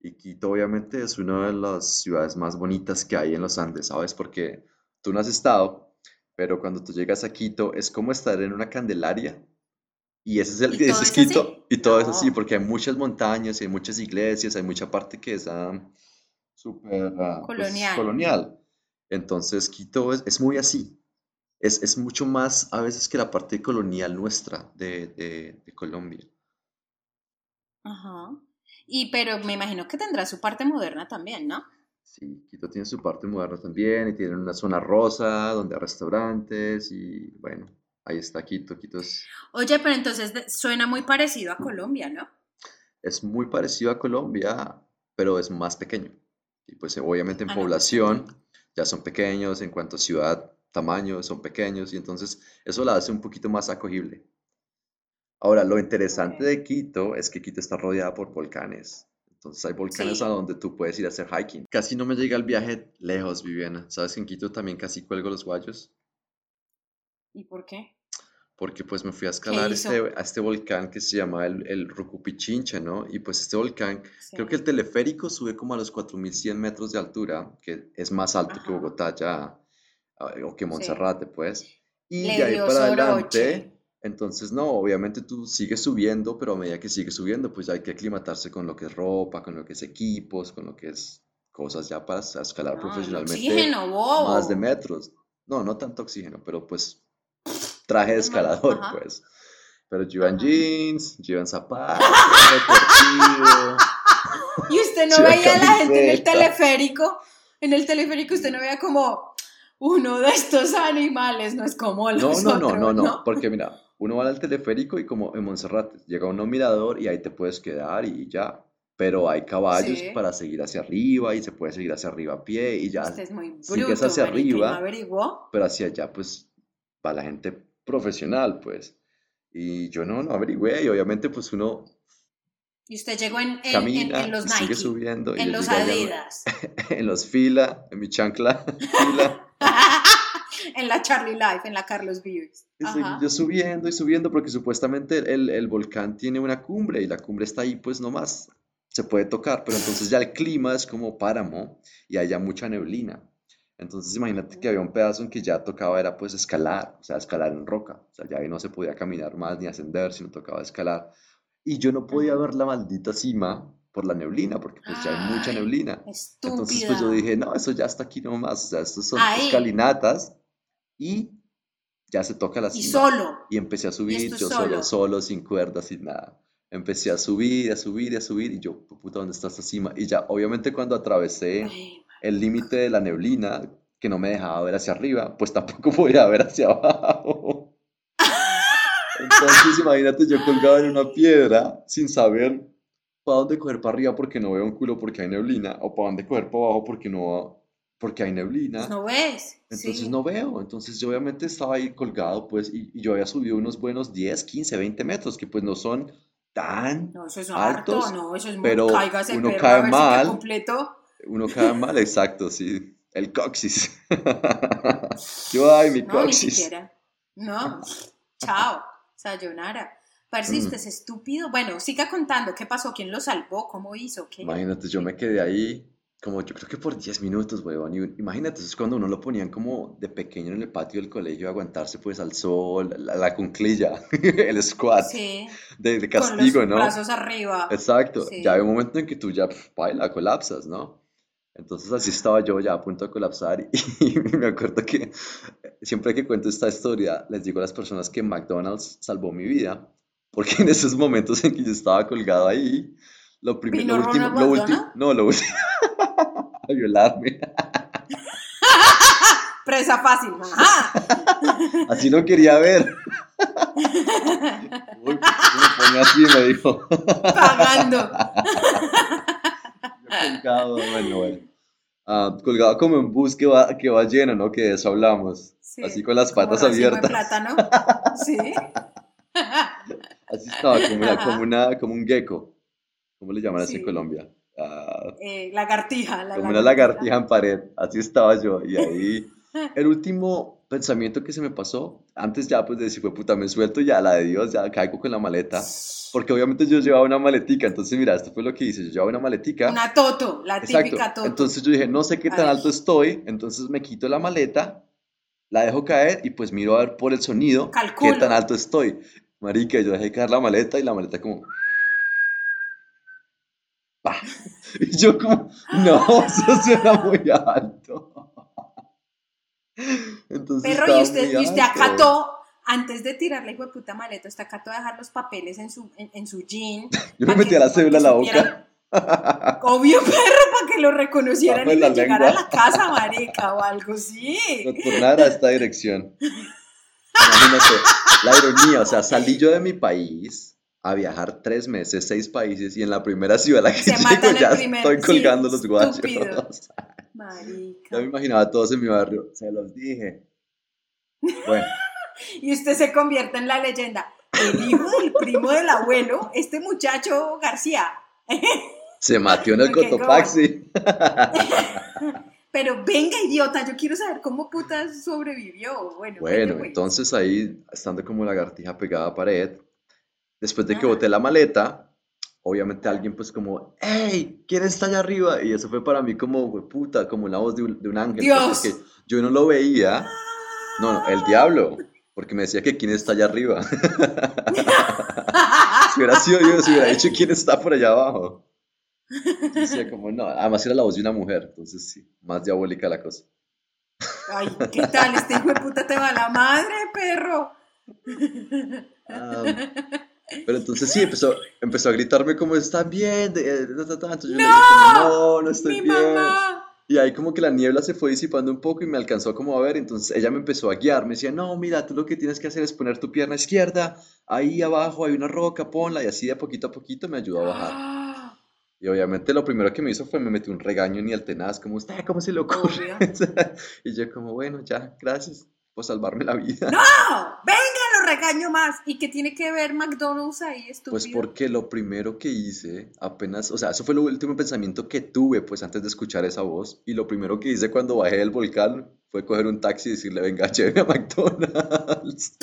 Y Quito obviamente es una de las ciudades más bonitas que hay en los Andes, ¿sabes? Porque tú no has estado, pero cuando tú llegas a Quito es como estar en una candelaria. Y ese es el ¿Y ese es así? Quito. Y todo es así, No. porque hay muchas montañas, y hay muchas iglesias, hay mucha parte que es ah, súper ah, pues, Colonial. colonial. Entonces Quito es, es muy así. Es, es mucho más a veces que la parte colonial nuestra de, de- de Colombia. Ajá. Y pero me imagino que tendrá su parte moderna también, ¿no? Sí, Quito tiene su parte moderna también y tiene una zona rosa donde hay restaurantes y bueno, ahí está Quito. Quito es, Oye, pero entonces de- suena muy parecido a Colombia, ¿no? es muy parecido a Colombia, pero es más pequeño. Y pues obviamente en Ah, no, pues, población ya son pequeños, en cuanto a ciudad, tamaño, son pequeños y entonces eso la hace un poquito más acogible. Ahora, lo interesante Ok. de Quito es que Quito está rodeada por volcanes. Entonces hay volcanes Sí. a donde tú puedes ir a hacer hiking. Casi no me llega el viaje lejos, Viviana. ¿Sabes que en Quito también casi cuelgo los guayos? ¿Y por qué? Porque pues me fui a escalar este, a este volcán que se llama el, el Rucupichincha, ¿no? Y pues este volcán, creo Sí. que el teleférico sube como a los 4.100 metros de altura, que es más alto que Ajá. Bogotá ya, ah, o que Sí. Monserrate, pues. Y Le de ahí para adelante, entonces no, obviamente tú sigues subiendo, pero a medida que sigues subiendo, pues ya hay que aclimatarse con lo que es ropa, con lo que es equipos, con lo que es cosas ya para escalar No, el profesionalmente oxígeno, bobo. más de metros. No, no tanto oxígeno, pero pues traje de escalador, ajá. pues. Pero Ajá. jeans, en zapatos, deportivo. Y usted no veía a la gente en el teleférico. En el teleférico usted no veía como uno de estos animales, no es como los No, no, no, otros, no, no, porque mira, uno va al teleférico y como en Monserrate, llega uno a un mirador y ahí te puedes quedar y ya. Pero hay caballos Sí. para seguir hacia arriba y se puede seguir hacia arriba a pie y ya. Usted es muy bruto, sigues hacia marica, ¿y no arriba. averiguó? pero hacia allá pues va la gente profesional pues y yo no, no averigüé y obviamente pues uno Y usted llegó en, en- en- camina en los y sigue Nike, subiendo en los Adidas, en los fila, en mi chancla fila en la Charlie Life, en la Carlos Vives. Ajá. yo subiendo y subiendo porque supuestamente el, el volcán tiene una cumbre y la cumbre está ahí pues nomás se puede tocar pero entonces ya el clima es como páramo y haya mucha neblina entonces imagínate que había un pedazo en que ya tocaba era pues escalar, o sea, escalar en roca, o sea, ya ahí no se podía caminar más ni ascender, sino tocaba escalar. Y yo no podía ver la maldita cima por la neblina, porque pues ya hay mucha neblina. Entonces pues yo Estúpida. dije, no, eso ya está aquí nomás, o sea, estos son Ahí. escalinatas y ya se toca la Y cima. solo. Y empecé a subir, yo solo. solo, solo, sin cuerdas, sin nada. Empecé a subir, a subir, a subir, y yo, puta, ¿dónde está esta cima? Y ya, obviamente cuando atravesé Ay, el límite de la neblina que no me dejaba ver hacia arriba, pues tampoco podía ver hacia abajo. Entonces, imagínate yo colgado en una piedra sin saber para dónde coger para arriba porque no veo un culo porque hay neblina, o para dónde coger para abajo porque no porque hay neblina. pues no ves. Entonces sí. no veo, entonces yo obviamente estaba ahí colgado, pues, y, y yo había subido unos buenos 10, 15, 20 metros, que pues no son tan, No, eso es altos, harto, no, eso es muy pero cáigase, uno perro, cae mal. completo. uno cae mal, exacto, sí, el coxis. Yo, ay, mi No, ni coxis. siquiera. No, chao, sayonara. Parce, usted es estúpido. Bueno, siga contando. ¿Qué pasó? ¿Quién lo salvó? ¿Cómo hizo? ¿Qué? Imagínate, yo me quedé ahí como yo creo que por 10 minutos, weón. Y imagínate, es cuando uno lo ponían como de pequeño en el patio del colegio aguantarse pues al sol, la, la cunclilla, el squat Sí, de, de con castigo, los ¿no? brazos arriba. Exacto. Sí. Ya hay un momento en que tú ya, pf, baila, colapsas, ¿no? Entonces así estaba yo ya a punto de colapsar y, me acuerdo que siempre que cuento esta historia les digo a las personas que McDonald's salvó mi vida porque en esos momentos en que yo estaba colgado ahí, lo primero, ¿Vino lo último, lo último, no, lo último, a violarme. Presa fácil. Ajá. Así lo quería ver. Uy, me pone así, me dijo. Pagando. Colgado, bueno, bueno. Ah, colgado como en bus que va, que va lleno, ¿no? Que de eso hablamos. Sí, Así con las como patas de abiertas. plátano. Sí. Así estaba, como, una, como, una, como un gecko. ¿Cómo le llaman así en. Colombia? Ah, Eh, lagartija. La como una lagartija en pared. Así estaba yo. Y ahí, el último pensamiento que se me pasó, antes ya pues de decir, fue puta, me suelto ya, la de Dios, ya caigo con la maleta. Porque obviamente yo llevaba una maletica. Entonces, mira, esto fue lo que hice. Yo llevaba una maletica. Una toto, la típica Exacto. toto. Entonces yo dije, no sé qué tan Ay. alto estoy, entonces me quito la maleta, la dejo caer y pues miro a ver por el sonido qué Calculo. tan alto estoy. Marica, yo dejé caer la maleta y la maleta como... ¡pa! Y yo como, no, eso suena muy alto. Entonces Perro, y usted, y usted acató, antes de tirarle hijo de puta maleta, usted acató a dejar los papeles en su, en, en su jean. Yo me metí que- a la cédula que a la boca. Obvio, perro, para que lo reconocieran Bajo y le llegara a la casa, marica, o algo así. retornar a esta dirección. Imagínate, la ironía, o sea, salí yo de mi país a viajar tres meses, seis países, y en la primera ciudad a la que Se llego ya primer- estoy sí, colgando los guachos. Marica. Ya me imaginaba a todos en mi barrio, se los dije. Bueno, Y usted se convierte en la leyenda. El hijo del primo del abuelo, este muchacho García. se matió en el Cotopaxi. Pero venga, idiota, yo quiero saber cómo putas sobrevivió. Bueno, Bueno, vete, entonces ahí, estando como lagartija pegada a pared, después de que boté la maleta, obviamente alguien pues como, ¡Hey! ¿Quién está allá arriba? Y eso fue para mí como, "Hue puta, como la voz de un, de un ángel, pues, Dios. porque yo no lo veía. No, no, el diablo, porque me decía que quién está allá arriba. Si hubiera sido yo, se hubiera dicho quién está por allá abajo. Decía como, no, además era la voz de una mujer, entonces sí, más diabólica la cosa. Ay, ¿qué tal? Este hijo de puta te va a la madre, perro. Ah, pero entonces sí, empezó, empezó a gritarme como, ¿estás bien? De-. Entonces yo le dije como, no, no estoy Mi bien. mamá. Y ahí como que la niebla se fue disipando un poco y me alcanzó como a ver, entonces ella me empezó a guiar, me decía, no, mira, tú lo que tienes que hacer es poner tu pierna izquierda, ahí abajo hay una roca, ponla, y así de poquito a poquito me ayudó a bajar. Ah, Y obviamente lo primero que me hizo fue me metió un regaño ni al tenaz, como, ¿usted cómo se le ocurre? Y yo como, bueno, ya, gracias por salvarme la vida. ¡No! ¡Venga, lo regaño más! ¿Y qué tiene que ver McDonald's ahí, estúpido? Pues porque lo primero que hice, apenas, o sea, eso fue el último pensamiento que tuve, pues antes de escuchar esa voz, y lo primero que hice cuando bajé del volcán fue coger un taxi y decirle, venga, lléveme a McDonald's.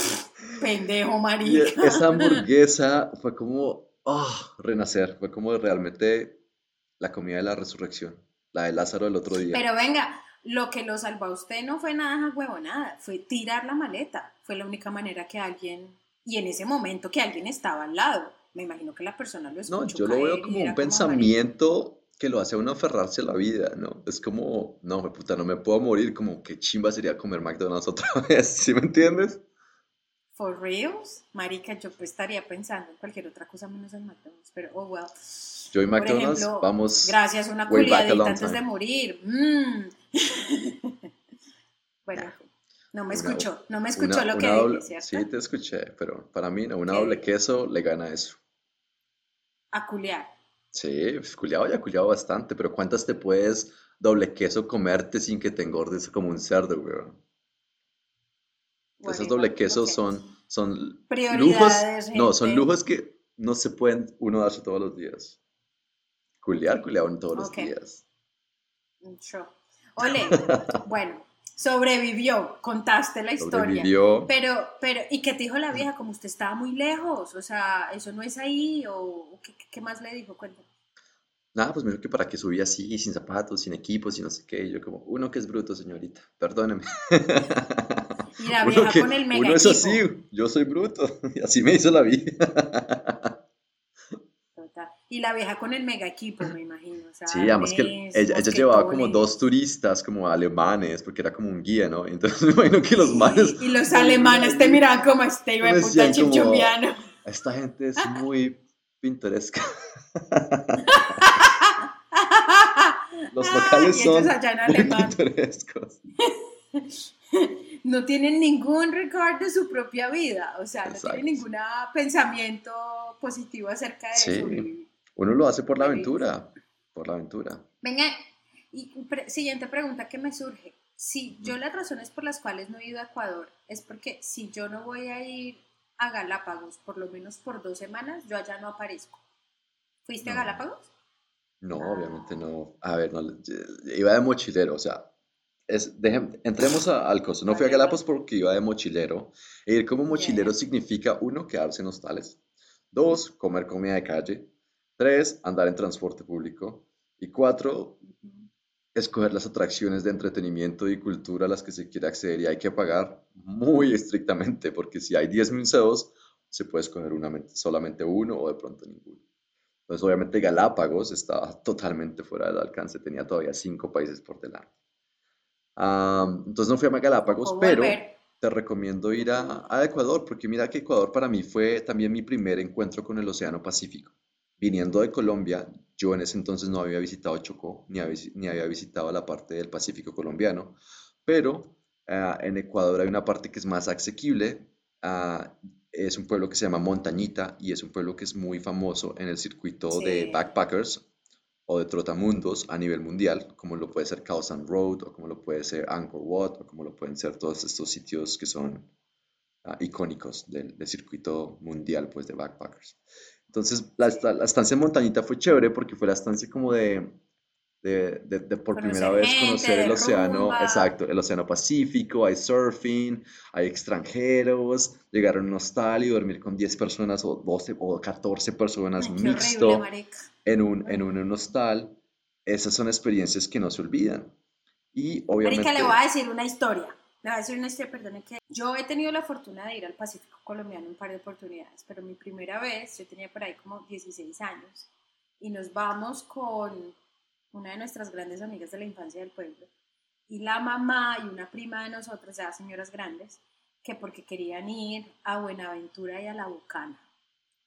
Pendejo, Y marica. esa hamburguesa fue como, oh, renacer, fue como realmente la comida de la resurrección, la de Lázaro del otro día. Pero venga, lo que lo salvó a usted no fue nada huevonada, fue tirar la maleta. Fue la única manera que alguien, y en ese momento que alguien estaba al lado. Me imagino que la persona lo escuchó No, yo lo veo como un pensamiento que lo hace a uno aferrarse a la vida, ¿no? Es como, no, puta, no me puedo morir, como qué chimba sería comer McDonald's otra vez, ¿sí me entiendes? For reals, marica, yo pues estaría pensando en cualquier otra cosa menos en McDonald's, pero oh well. Yo y McDonald's ejemplo, vamos Gracias, una culiadita antes de morir. Mm. bueno, no me Una- escuchó, no me escuchó una- lo que una dije, doble- ¿cierto? Sí, te escuché, pero para mí una ¿Qué? doble queso le gana eso. A culiar. Sí, pues, culiado ya culiado bastante, pero ¿cuántas te puedes doble queso comerte sin que te engordes como un cerdo, weón? Esos Whatever, doble quesos son, son lujos, Prioridades, no, son gente. lujos que no se pueden uno darse todos los días. Culiar, culiado todos Ok. los días. Sure. Ole, bueno, Sobrevivió, contaste la historia. Sobrevivió. Pero, pero, ¿y qué te dijo la vieja? Como usted estaba muy lejos, o sea, eso no es ahí, o ¿qué, qué más le dijo? Cuéntame. Nada, pues me dijo que para qué subía así, sin zapatos, sin equipos, y no sé qué. Y yo como, uno que es bruto, señorita, perdóneme. Y la Uno vieja que- con el mega uno es así, yo soy bruto. Y así me hizo la vida. Total. Y la vieja con el mega equipo, me imagino. O sea, Sí, además que ella, ella llevaba como dos turistas, como alemanes, porque era como un guía, ¿no? Entonces me imagino que los manes... Y los alemanes te miraban como este iba de puta chimchumbiano. Esta gente es muy pintoresca. Los locales son muy pintorescos. no tienen ningún record de su propia vida, o sea, no Exacto. tienen ningún pensamiento positivo acerca de Sí. sobrevivir. Uno lo hace por la aventura, por la aventura. Venga, y pre- siguiente pregunta que me surge. Si yo las razones por las cuales no he ido a Ecuador es porque si yo no voy a ir a Galápagos por lo menos por dos semanas, yo allá no aparezco. ¿Fuiste a No. Galápagos? No, Ah. obviamente no. A ver, no, iba de mochilero, o sea, es, entremos a- al costo. No fui a Vale, Galápagos porque iba de mochilero. E ir como mochilero significa, uno, quedarse en hostales. Dos, comer comida de calle. Tres, andar en transporte público. Y cuatro, escoger las atracciones de entretenimiento y cultura a las que se quiere acceder y hay que pagar muy estrictamente porque si hay 10 museos, se puede escoger una, solamente uno o de pronto ninguno. Entonces, obviamente, Galápagos estaba totalmente fuera del alcance, tenía todavía cinco países por delante. Am, entonces, no fui a Galápagos, pero te recomiendo ir a, a Ecuador, porque mira que Ecuador para mí fue también mi primer encuentro con el Océano Pacífico. Viniendo de Colombia, yo en ese entonces no había visitado Chocó, ni había, ni había visitado la parte del Pacífico colombiano, pero ah, en Ecuador hay una parte que es más asequible. ah, es un pueblo que se llama Montañita y es un pueblo que es muy famoso en el circuito de Sí. backpackers o de trotamundos a nivel mundial, como lo puede ser Khao San Road, o como lo puede ser Angkor Wat, o como lo pueden ser todos estos sitios que son ah, icónicos del, del circuito mundial pues, de backpackers. Entonces, la estancia en Montañita fue chévere porque fue la estancia como de, de, de- de por Conocer primera vez conocer el océano, rumba. exacto, el océano Pacífico, hay surfing, hay extranjeros, llegar a un hostal y dormir con 10 personas o 12 o 14 personas Ay, mixto horrible, en un, en un, hostal, esas son experiencias que no se olvidan. Y obviamente... Marica, le voy a decir una historia. Le voy a decir una historia, perdone que yo he tenido la fortuna de ir al Pacífico colombiano un par de oportunidades, pero mi primera vez, yo tenía por ahí como 16 años, y nos vamos con una de nuestras grandes amigas de la infancia del pueblo, y la mamá y una prima de nosotros, ya señoras grandes, que porque querían ir a Buenaventura y a La Bocana.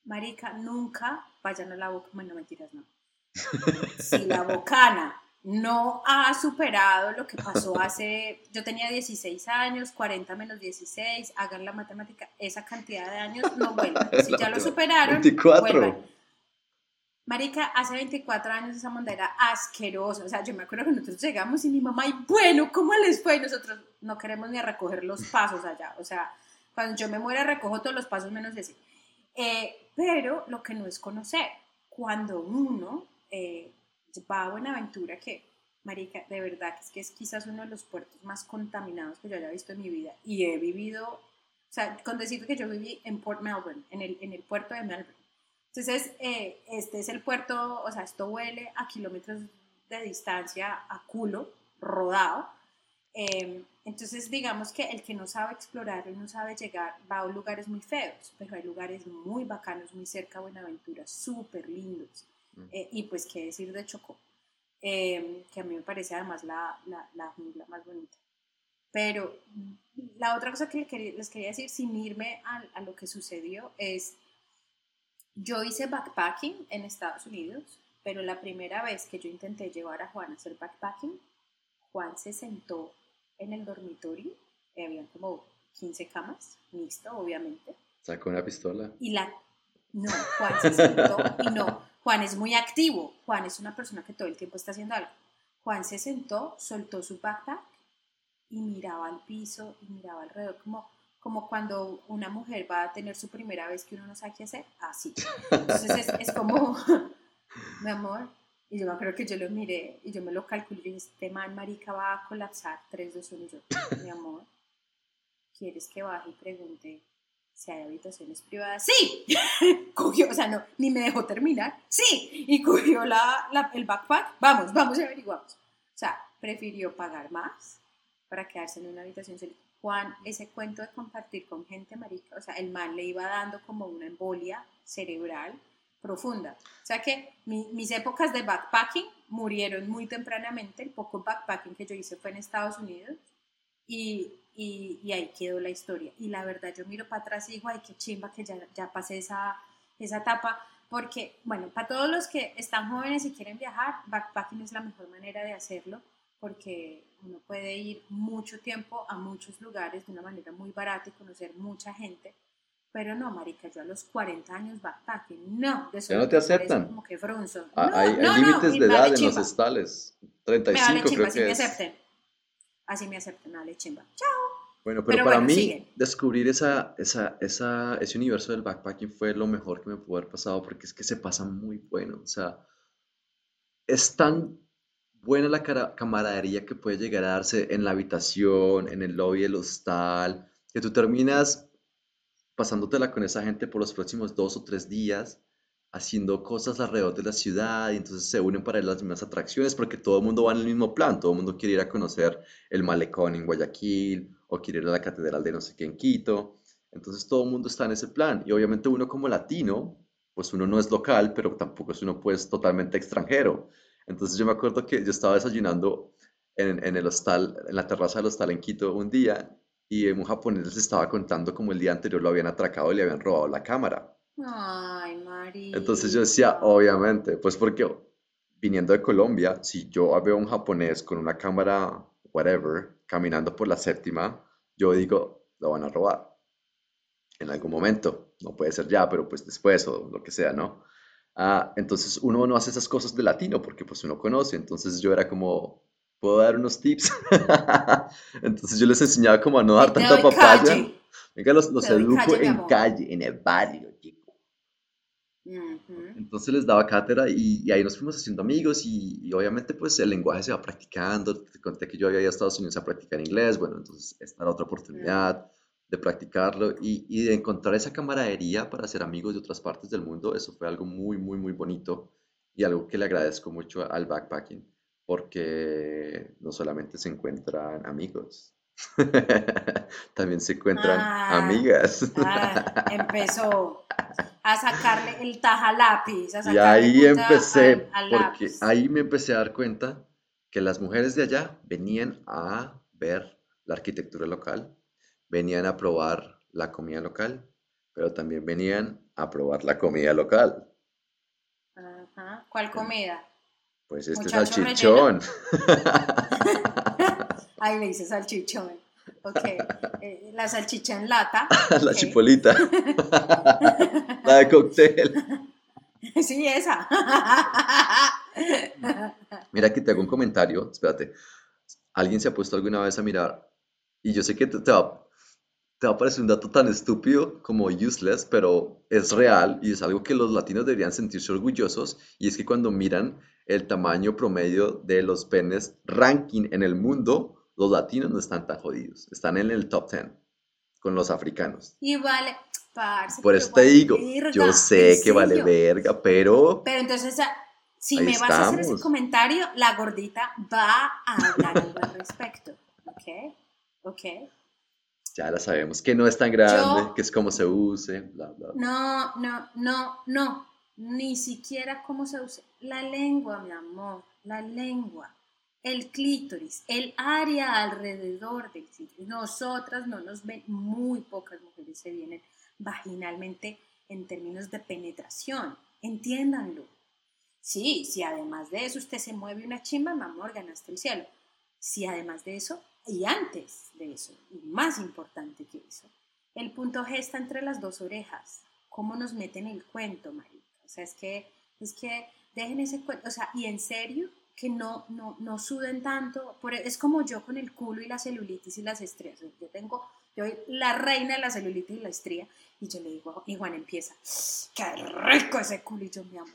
Marica, nunca vayan a La Bocana, bueno, mentiras, no. Si La Bocana no ha superado lo que pasó hace, yo tenía 16 años, 40 menos 16, hagan la matemática, esa cantidad de años no vuelvan. Si ya lo superaron, 24. vuelvan. Marica, hace 24 años esa monda era asquerosa. O sea, yo me acuerdo que nosotros llegamos y mi mamá, y bueno, ¿cómo les fue? Y nosotros no queremos ni recoger los pasos allá. O sea, cuando yo me muera recojo todos los pasos menos ese. Eh, pero lo que no es conocer. Cuando uno eh, va a Buenaventura, que, marica, de verdad que es que es quizás uno de los puertos más contaminados que yo haya visto en mi vida. Y he vivido, o sea, con decirte que yo viví en Port Melbourne, en el, en el puerto de Melbourne. Entonces, eh, este es el puerto, o sea, esto huele a kilómetros de distancia, a culo, rodado. Eh, entonces, digamos que el que no sabe explorar y no sabe llegar va a lugares muy feos, pero hay lugares muy bacanos, muy cerca de Buenaventura, súper lindos. Mm. Eh, y pues, qué decir de Chocó, eh, que a mí me parece además la, la, la jungla más bonita. Pero la otra cosa que les quería, les quería decir, sin irme a, a lo que sucedió, es yo hice backpacking en Estados Unidos, pero la primera vez que yo intenté llevar a Juan a hacer backpacking, Juan se sentó en el dormitorio, eh, habían como 15 camas, mixto, obviamente, Sacó una pistola. y la... No, Juan se sentó y no, Juan es muy activo, Juan es una persona que todo el tiempo está haciendo algo. Juan se sentó, soltó su backpack y miraba al piso y miraba alrededor como, como cuando una mujer va a tener su primera vez que uno no sabe qué hacer, así. Entonces es, como, mi amor, Y yo me acuerdo que yo lo miré y yo me lo calculé y dije, este man marica va a colapsar 3, 2, 1 y yo, mi amor, ¿quieres que baje y pregunte si hay habitaciones privadas? ¡Sí! cogió, o sea, no, ni me dejó terminar, ¡sí! Y cogió la, la- el backpack, vamos, vamos y averiguamos. O sea, prefirió pagar más para quedarse en una habitación solita. Juan, ese cuento de compartir con gente marica, o sea, el man le iba dando como una embolia cerebral profunda. O sea que mi- mis épocas de backpacking murieron muy tempranamente. El poco backpacking que yo hice fue en Estados Unidos y, y, y ahí quedó la historia. Y la verdad, yo miro para atrás y digo, ay, qué chimba que ya, ya pasé esa, esa etapa. Porque, bueno, para todos los que están jóvenes y quieren viajar, backpacking es la mejor manera de hacerlo porque uno puede ir mucho tiempo a muchos lugares de una manera muy barata y conocer mucha gente. Pero no, marica, yo a los 40 años backpacking, no. De Ya no te aceptan. Como que fronzo. Ah, No, hay no, no, límites y de me edad vale en los estales. Me 35 vale chimba, creo así que me es. acepten. Así me acepten, vale chimba. Chao. Bueno, pero Pero para bueno, mí sigue. descubrir esa, esa, esa, ese universo del backpacking fue lo mejor que me pudo haber pasado porque es que se pasa muy bueno. O sea, es tan buena la camaradería que puede llegar a darse en la habitación, en el lobby del hostal, que tú terminas pasándotela con esa gente por los próximos dos o tres días, haciendo cosas alrededor de la ciudad y entonces se unen para ir a las mismas atracciones porque todo el mundo va en el mismo plan, todo el mundo quiere ir a conocer el malecón en Guayaquil o quiere ir a la catedral de no sé qué en Quito, entonces todo el mundo está en ese plan y obviamente uno como latino, pues uno no es local, pero tampoco es uno pues totalmente extranjero. Entonces yo me acuerdo que yo estaba desayunando en, en el hostal, en la terraza del hostal en Quito un día y un japonés les estaba contando cómo el día anterior lo habían atracado y le habían robado la cámara. Ay, María. Entonces yo decía, obviamente, pues porque viniendo de Colombia, si yo veo a un japonés con una cámara, whatever, caminando por la séptima, yo digo, lo van a robar en algún momento. No puede ser ya, pero pues después o lo que sea, ¿no? Ah, entonces uno no hace esas cosas de latino porque pues uno conoce. Entonces yo era como, ¿puedo dar unos tips? Entonces yo les enseñaba como a no dar tanta papaya. Venga, los, los educo en amor. calle, en el barrio, chico. Ujú. Entonces les daba cátedra y, y ahí nos fuimos haciendo amigos y, y obviamente pues el lenguaje se va practicando. Te conté que yo había ido a Estados Unidos a practicar inglés, bueno, entonces esta era otra oportunidad de practicarlo y, y de encontrar esa camaradería para ser amigos de otras partes del mundo. Eso fue algo muy, muy, muy bonito y algo que le agradezco mucho al backpacking porque no solamente se encuentran amigos, también se encuentran Ah, amigas. Ah, empezó a sacarle el taja lápiz. A Y ahí empecé, al- al porque lápiz. ahí me empecé a dar cuenta que las mujeres de allá venían a ver la arquitectura local, venían a probar la comida local, pero también venían a probar la comida local. Ajá. ¿Cuál comida? Pues este Muchacho salchichón. Ahí le dice salchichón. Ok. Eh, la salchicha en lata. La chipolita. La de cóctel. Sí, esa. Mira que te hago un comentario, espérate. ¿Alguien se ha puesto alguna vez a mirar? Y yo sé que te, te va, te va a parecer un dato tan estúpido como useless, pero es real y es algo que los latinos deberían sentirse orgullosos. Y es que cuando miran el tamaño promedio de los penes ranking en el mundo, los latinos no están tan jodidos. Están en el top 10 con los africanos. Y vale, parce, Por eso te digo, verga, yo sé ¿en que vale verga, pero Pero entonces, si me vas a hacer ese estamos. comentario, la gordita va a hablar al respecto. ¿Ok? ¿Ok? Ya la sabemos que no es tan grande, Yo- que es como se use, bla, bla. bla. No, no, no, no. Ni siquiera cómo se usa. La lengua, mi amor. La lengua. El clítoris. El área alrededor del clítoris. Nosotras no nos ven, muy pocas mujeres se vienen vaginalmente en términos de penetración. Entiéndanlo. Sí, si además de eso usted se mueve una chimba, mi amor, ganaste el cielo. Si además de eso, y antes de eso, y más importante que eso, el punto G está entre las dos orejas. ¿Cómo nos meten el cuento, marica? O sea, es que, es que dejen ese cuento, o sea, y en serio, que no, no, no suden tanto. Por, es como yo con el culo y la celulitis y las estrías. Yo tengo Yo soy la reina de la celulitis y la estría. Y yo le digo, y Juan empieza, qué rico ese culo. Y yo, mi amor,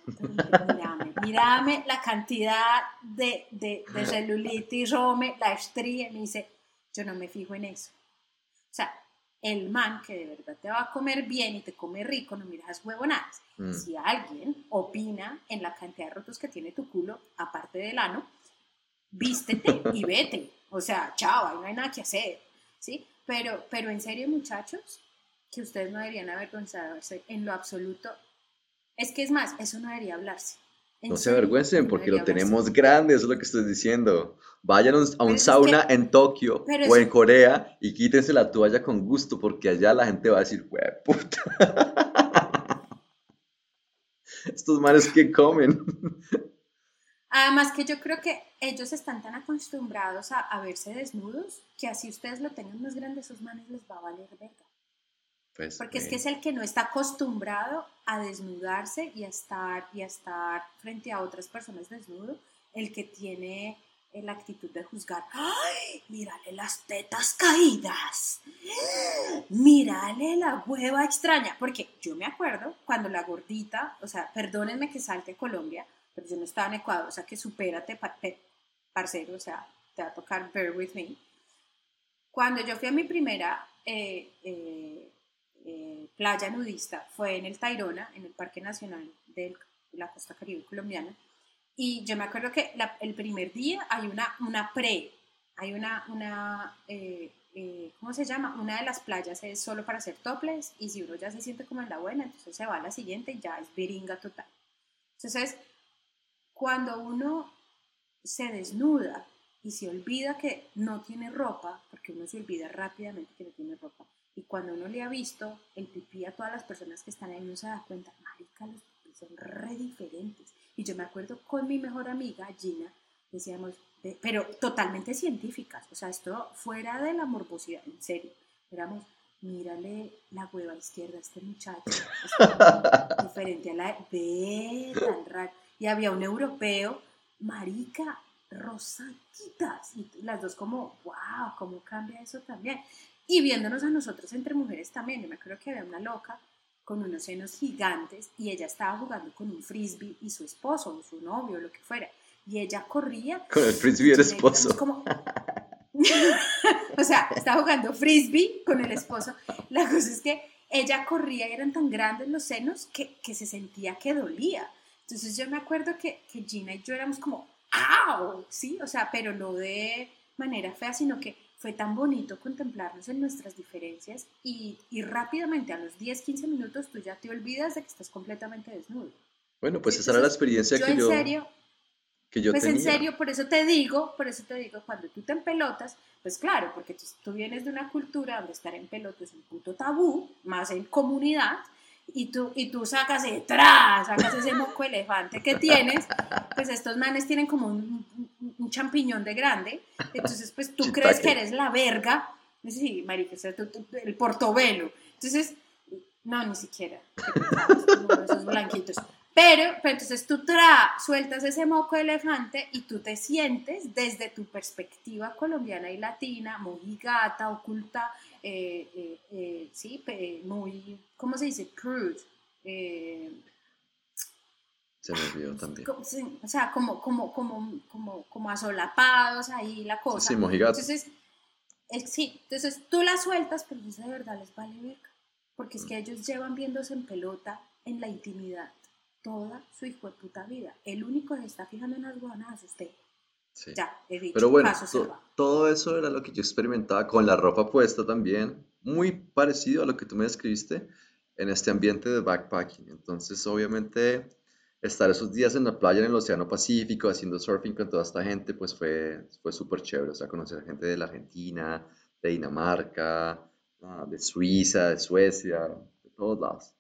mírame, mírame la cantidad de, de, de celulitis, rome, la estría. Y me dice, yo no me fijo en eso. O sea, el man que de verdad te va a comer bien y te come rico, no miras huevonadas. Mm. Si alguien opina en la cantidad de rotos que tiene tu culo, aparte del ano, vístete y vete. O sea, chao, ahí no hay nada que hacer. ¿sí? Pero, pero en serio, muchachos, que ustedes no deberían avergonzarse en lo absoluto. Es que es más, eso no debería hablarse. En No se avergüencen no porque lo debería hablarse. tenemos grande, eso es lo que estoy diciendo. Vayan a un- sauna que- en Tokio o en Corea y quítense la toalla con gusto porque allá la gente va a decir, puta. Estos manes que comen. Además que yo creo que ellos están tan acostumbrados a, a verse desnudos que así ustedes lo tengan más grande, esos manes les va a valer verga. Pues, Porque es eh, que es el que no está acostumbrado a desnudarse y a estar, y a estar frente a otras personas desnudo, el que tiene eh, la actitud de juzgar. ¡Ay! Mírale las tetas caídas. Mírale la hueva extraña. Porque yo me acuerdo cuando la gordita, o sea, perdónenme que salte a Colombia, pero yo no estaba en Ecuador, o sea que supérate, parcero, o sea, te va a tocar bear with me. Cuando yo fui a mi primera eh, eh, eh, playa nudista, fue en el Tayrona, en el Parque Nacional de la Costa Caribe colombiana, y yo me acuerdo que la- el primer día hay una, una pre, hay una, una eh, eh, ¿cómo se llama? Una de las playas es solo para hacer toples, y si uno ya se siente como en la buena, entonces se va a la siguiente y ya es viringa total. Entonces, cuando uno se desnuda y se olvida que no tiene ropa, porque uno se olvida rápidamente que no tiene ropa, y cuando uno le ha visto el pipí a todas las personas que están ahí, uno se da cuenta, marica, los pipí son re diferentes. Y yo me acuerdo con mi mejor amiga, Gina, decíamos, de- pero totalmente científicas, o sea, esto fuera de la morbosidad, en serio, éramos, mírale la hueva izquierda a este muchacho, es diferente a la ve tan raro. Y había un europeo, marica, rosaditas, y las dos como, wow, cómo cambia eso también. Y viéndonos a nosotros entre mujeres también, yo me acuerdo que había una loca con unos senos gigantes y ella estaba jugando con un frisbee y su esposo o su novio, lo que fuera. Y ella corría Con el frisbee éramos esposo. como- o sea, estaba jugando frisbee con el esposo. La cosa es que ella corría y eran tan grandes los senos que, que se sentía que dolía. Entonces yo me acuerdo que, que Gina y yo éramos como, ¡au! ¿Sí? O sea, pero no de manera fea, sino que fue tan bonito contemplarnos en nuestras diferencias y, y rápidamente a los 10, 15 minutos tú ya te olvidas de que estás completamente desnudo. Bueno, pues Sí, esa era la entonces, experiencia Yo que en yo, serio, que yo pues tenía. en serio, por eso te digo, por eso te digo, cuando tú te empelotas, pues claro, porque tú, tú vienes de una cultura donde estar en pelota es un puto tabú, más en comunidad, y tú, y tú sacas detrás, sacas ese moco elefante que tienes, pues estos manes tienen como un, un- un champiñón de grande, entonces pues tú crees que eres la verga, sí, marica, o sea, tú- tú- el portobelo, entonces, no, ni siquiera, esos blanquitos. Pero, pero entonces tú tra sueltas ese moco elefante y tú te sientes desde tu perspectiva colombiana y latina, mojigata, oculta, eh, eh, eh, sí, muy, ¿cómo se dice? Prude. eh, Se me olvidó también. o sea, como, como, como, como, como asolapados ahí la cosa. Sí, mojigato. Entonces, es- sí, entonces tú la sueltas, pero eso de verdad les vale verga. Porque es Mm. que ellos llevan viéndose en pelota en la intimidad toda su hijo de puta vida. El único que se está fijando en las guanadas es usted. Sí. Ya, he dicho, Pero bueno, to- todo eso era lo que yo experimentaba con la ropa puesta también, muy parecido a lo que tú me describiste en este ambiente de backpacking. Entonces, obviamente, estar esos días en la playa en el Océano Pacífico haciendo surfing con toda esta gente, pues fue, fue súper chévere. O sea, conocer gente de la Argentina, de Dinamarca, ah, de Suiza, de Suecia, de todos lados.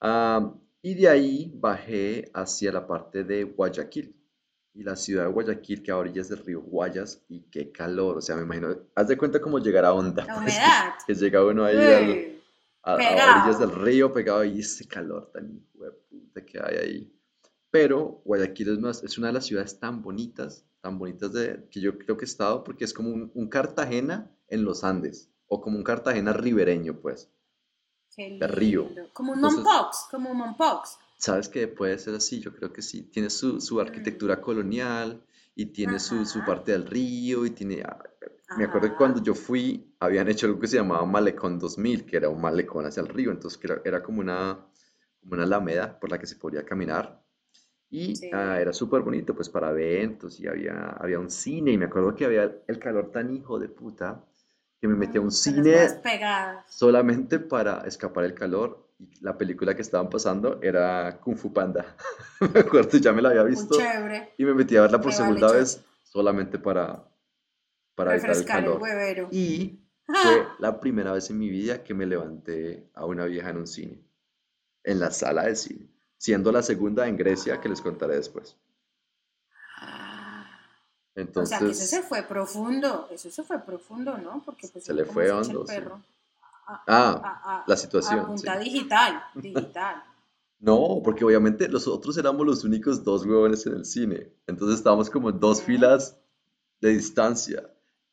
Ah, y de ahí bajé hacia la parte de Guayaquil y la ciudad de Guayaquil, que a orillas del río Guayas, y qué calor, o sea, me imagino, haz de cuenta como llegar a Onda, La pues, humedad. que llega uno ahí al- a, a orillas del río pegado y ese calor tan puta que hay ahí. Pero Guayaquil es, más, es una de las ciudades tan bonitas, tan bonitas de, que yo creo que he estado, porque es como un, un Cartagena en los Andes, o como un Cartagena ribereño, pues. Qué de río. lindo. Como un Mompox, como un Mompox. ¿Sabes que puede ser así? Yo creo que sí. Tiene su, su arquitectura colonial y tiene su, su parte del río y tiene... ah, Me acuerdo que cuando yo fui, habían hecho algo que se llamaba Malecón 2000, que era un malecón hacia el río, entonces era, era como una, como una alameda por la que se podía caminar. Y Sí. ah, era súper bonito, pues para eventos, y había, había un cine, y me acuerdo que había el calor tan hijo de puta, que me metí a un Mm, con las cine solamente para escapar el calor. Y la película que estaban pasando era Kung Fu Panda. Me acuerdo, ya me la había visto chévere. y me metí a verla por Me segunda vez solamente para, para evitar el Refrescar el calor. huevero. Y fue la primera vez en mi vida que me levanté a una vieja en un cine, en la sala de cine, siendo la segunda en Grecia que les contaré después. Ah. O Entonces, sea, que eso se fue profundo, eso se fue profundo, ¿no? Porque pues Se le fue hondo, el sí. A, ah, a- la situación, sí. digital, digital. No, porque obviamente nosotros éramos los únicos dos huevones en el cine. Entonces estábamos como en dos filas de distancia.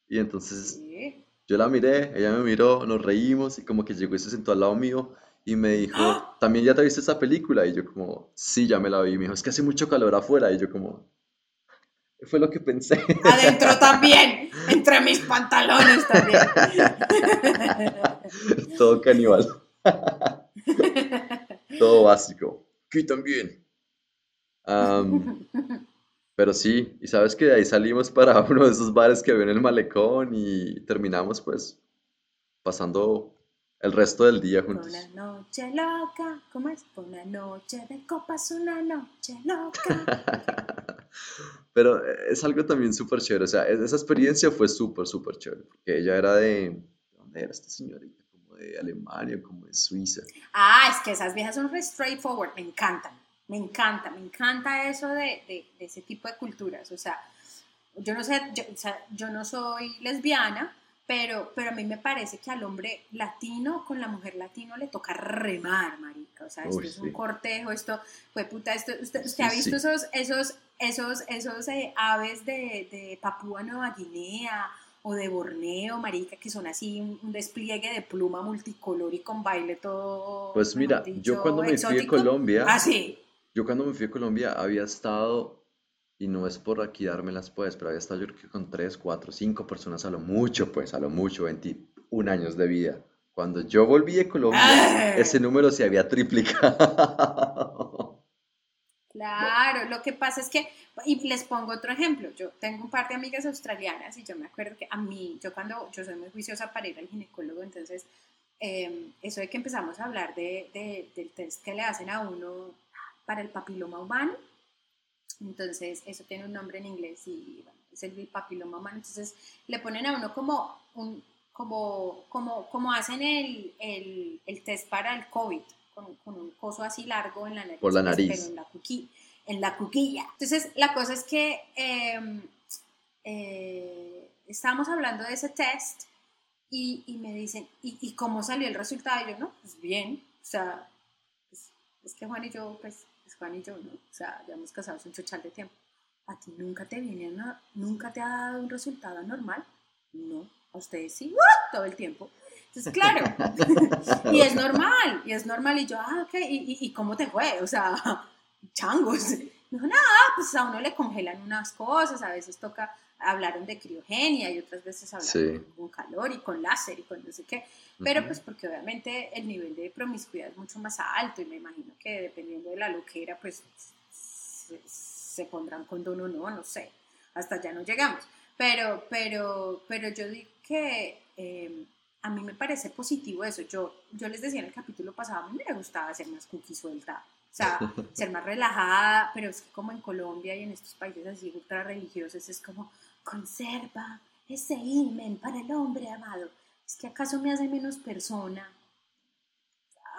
Y entonces Sí. yo la miré, ella me miró, nos reímos y como que llegó y se sentó al lado mío y me dijo, ¿también ya te viste esa película? Y yo como, sí, ya me la vi. Y me dijo, es que hace mucho calor afuera. Y yo como, fue lo que pensé. Adentro también, entre mis pantalones también. Todo caníbal. Todo básico. Aquí también. Am, pero sí, y sabes que de ahí salimos para uno de esos bares que había en el malecón y terminamos pues pasando el resto del día juntos. una noche loca, ¿cómo es? Una noche de copas, una noche loca. Pero eh, es algo también súper chévere, o sea, es- esa experiencia fue súper, súper chévere, porque ella era ¿de ¿dónde era esta señorita? Como de Alemania, como de Suiza. Ah, es que esas viejas son re straightforward, me encantan, me encanta, me encanta eso de, de- de ese tipo de culturas, o sea, yo no sé, yo, o sea, yo no soy lesbiana, pero, pero a mí me parece que al hombre latino con la mujer latino le toca remar, marica, o sea, esto Uy, es un sí. cortejo, esto, fue puta, esto, usted, usted ha visto sí. esos, esos, esos, esos eh, aves de, de Papúa Nueva Guinea o de Borneo, marica, que son así un, un despliegue de pluma multicolor y con baile todo, Pues mira, yo cuando me fui exótico. Colombia, Ah, yo cuando me fui de Colombia había estado, y no es por aquí dármelas pues, pero había estado yo creo que con 3, 4, 5 personas a lo mucho, pues, a lo mucho, 21 años de vida. Cuando yo volví de Colombia, ese número se había triplicado. Claro, lo que pasa es que, y les pongo otro ejemplo, yo tengo un par de amigas australianas y yo me acuerdo que a mí, yo cuando, yo soy muy juiciosa para ir al ginecólogo, entonces, eh, eso de que empezamos a hablar de, de- del test que le hacen a uno para el papiloma humano, entonces eso tiene un nombre en inglés y bueno, es el papiloma humano, entonces le ponen a uno como un, como, como, como hacen el, el, el test para el COVID, con, con un coso así largo en la nariz, Por la nariz. pero en la, cuqui- en la cuquilla. Entonces, la cosa es que eh, eh, estábamos hablando de ese test y, y me dicen, ¿y, ¿y cómo salió el resultado? Y yo, no, pues bien, o sea, es que Juan y yo, pues, es Juan y yo, ¿no? O sea, ya hemos casado hace un chochal de tiempo. ¿A ti nunca te viene nunca te ha dado un resultado anormal? No, a ustedes sí, ¡uh! todo el tiempo. Entonces, claro, y es normal, y es normal, y yo, ah, ok, ¿y, y, y cómo te fue? O sea, changos. No, nada, pues a uno le congelan unas cosas, a veces toca, hablaron de criogenia y otras veces hablaron Sí. con calor y con láser y con no sé qué, pero pues porque obviamente el nivel de promiscuidad es mucho más alto y me imagino que dependiendo de la loquera, pues se, se pondrán condón o no, no sé, hasta allá no llegamos. Pero, pero, pero yo digo que eh, a mí me parece positivo eso. Yo, yo les decía en el capítulo pasado, a mí me gustaba ser más cookie suelta, o sea, ser más relajada, pero es que como en Colombia y en estos países así ultra religiosos es como, conserva ese imen para el hombre amado. Es que acaso me hace menos persona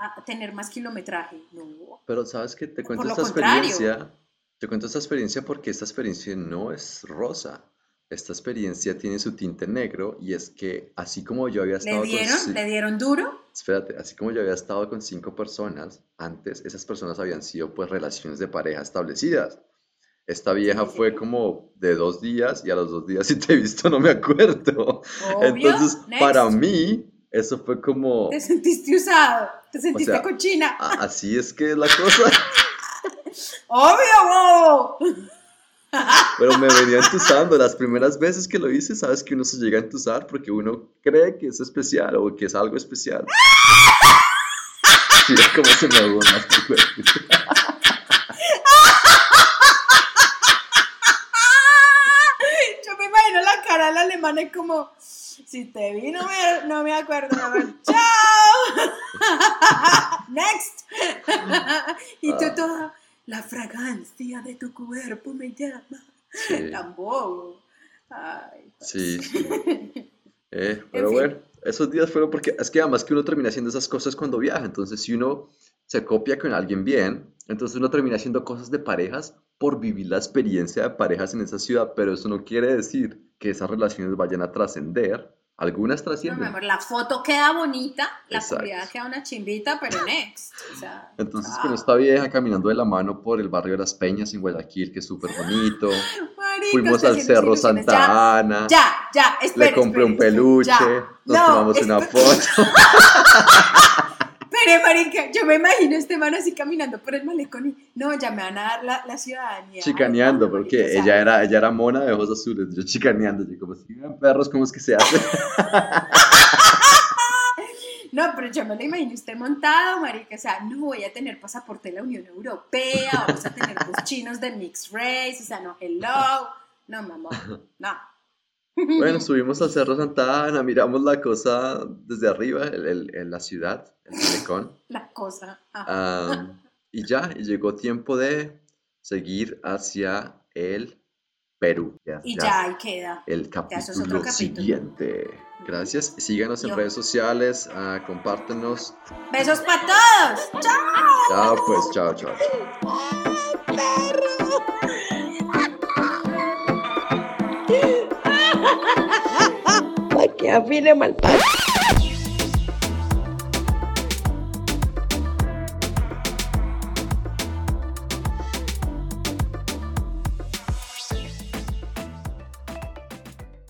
a tener más kilometraje. No, Pero sabes que te cuento esta contrario. experiencia, te cuento esta experiencia porque esta experiencia no es rosa. Esta experiencia tiene su tinte negro y es que así como yo había ¿Le estado con dieron? ¿Le dieron duro? Espérate, así como yo había estado con cinco personas antes, esas personas habían sido pues relaciones de pareja establecidas. Esta vieja Sí, sí. fue como de dos días y a los dos días si te he visto no me acuerdo. Obvio. Entonces, Next. para mí, eso fue como, Te sentiste usado, te sentiste sea, cochina. así es que es la cosa, Obvio, bobo. Pero me venía entusando. Las primeras veces que lo hice, sabes que uno se llega a entusar porque uno cree que es especial o que es algo especial. Mira cómo se me aguan las. Yo me imagino la cara del alemán es como, si te vi no me, no me acuerdo. ¡Chao! ¡Next! y tú Ah. La fragancia de tu cuerpo me llama. Sí. Tan bobo. Ay, Sí, sí. Eh, pero bueno, esos días fueron porque es que además que uno termina haciendo esas cosas cuando viaja. Entonces, si uno se copia con alguien bien, entonces uno termina haciendo cosas de parejas por vivir la experiencia de parejas en esa ciudad. Pero eso no quiere decir que esas relaciones vayan a trascender. Algunas No, trascienden. amor, la foto queda bonita, la publicidad queda una chimbita, pero next. O sea, Entonces, chao. con esta vieja caminando de la mano por el barrio de las Peñas en Guayaquil, que es súper bonito. Marica, Fuimos al Cerro ilusiones. Ya, Santa Ana. Ya, ya, espere, Le compré un espere, peluche. ya. Nos No, tomamos una foto. Espere, marica, yo me imagino este man así caminando por el malecón y no, ya me van a dar la, la ciudadanía. chicaneando, Ay, porque marica, ella era, ella era mona de ojos azules, yo chicaneando, yo como si ven perros, ¿cómo es que se hace? No, pero yo me lo imagino usted montado, marica, o sea, no voy a tener pasaporte de la Unión Europea, vamos a tener los chinos de Mixed Race, o sea, no, hello, no, mi amor, no. Bueno, subimos al Cerro Santa Ana, miramos la cosa desde arriba, el- el- el- la ciudad, el malecón, La cosa. ah. am, y ya, y llegó tiempo de seguir hacia el Perú. y ya, ya ahí queda. el eso es otro capítulo capítulo. siguiente. Gracias, síganos en Yo. redes sociales, ah, compártenos. Besos para todos. ¡Chao! Chao, pues, chao, chao. chao. Que afine mal.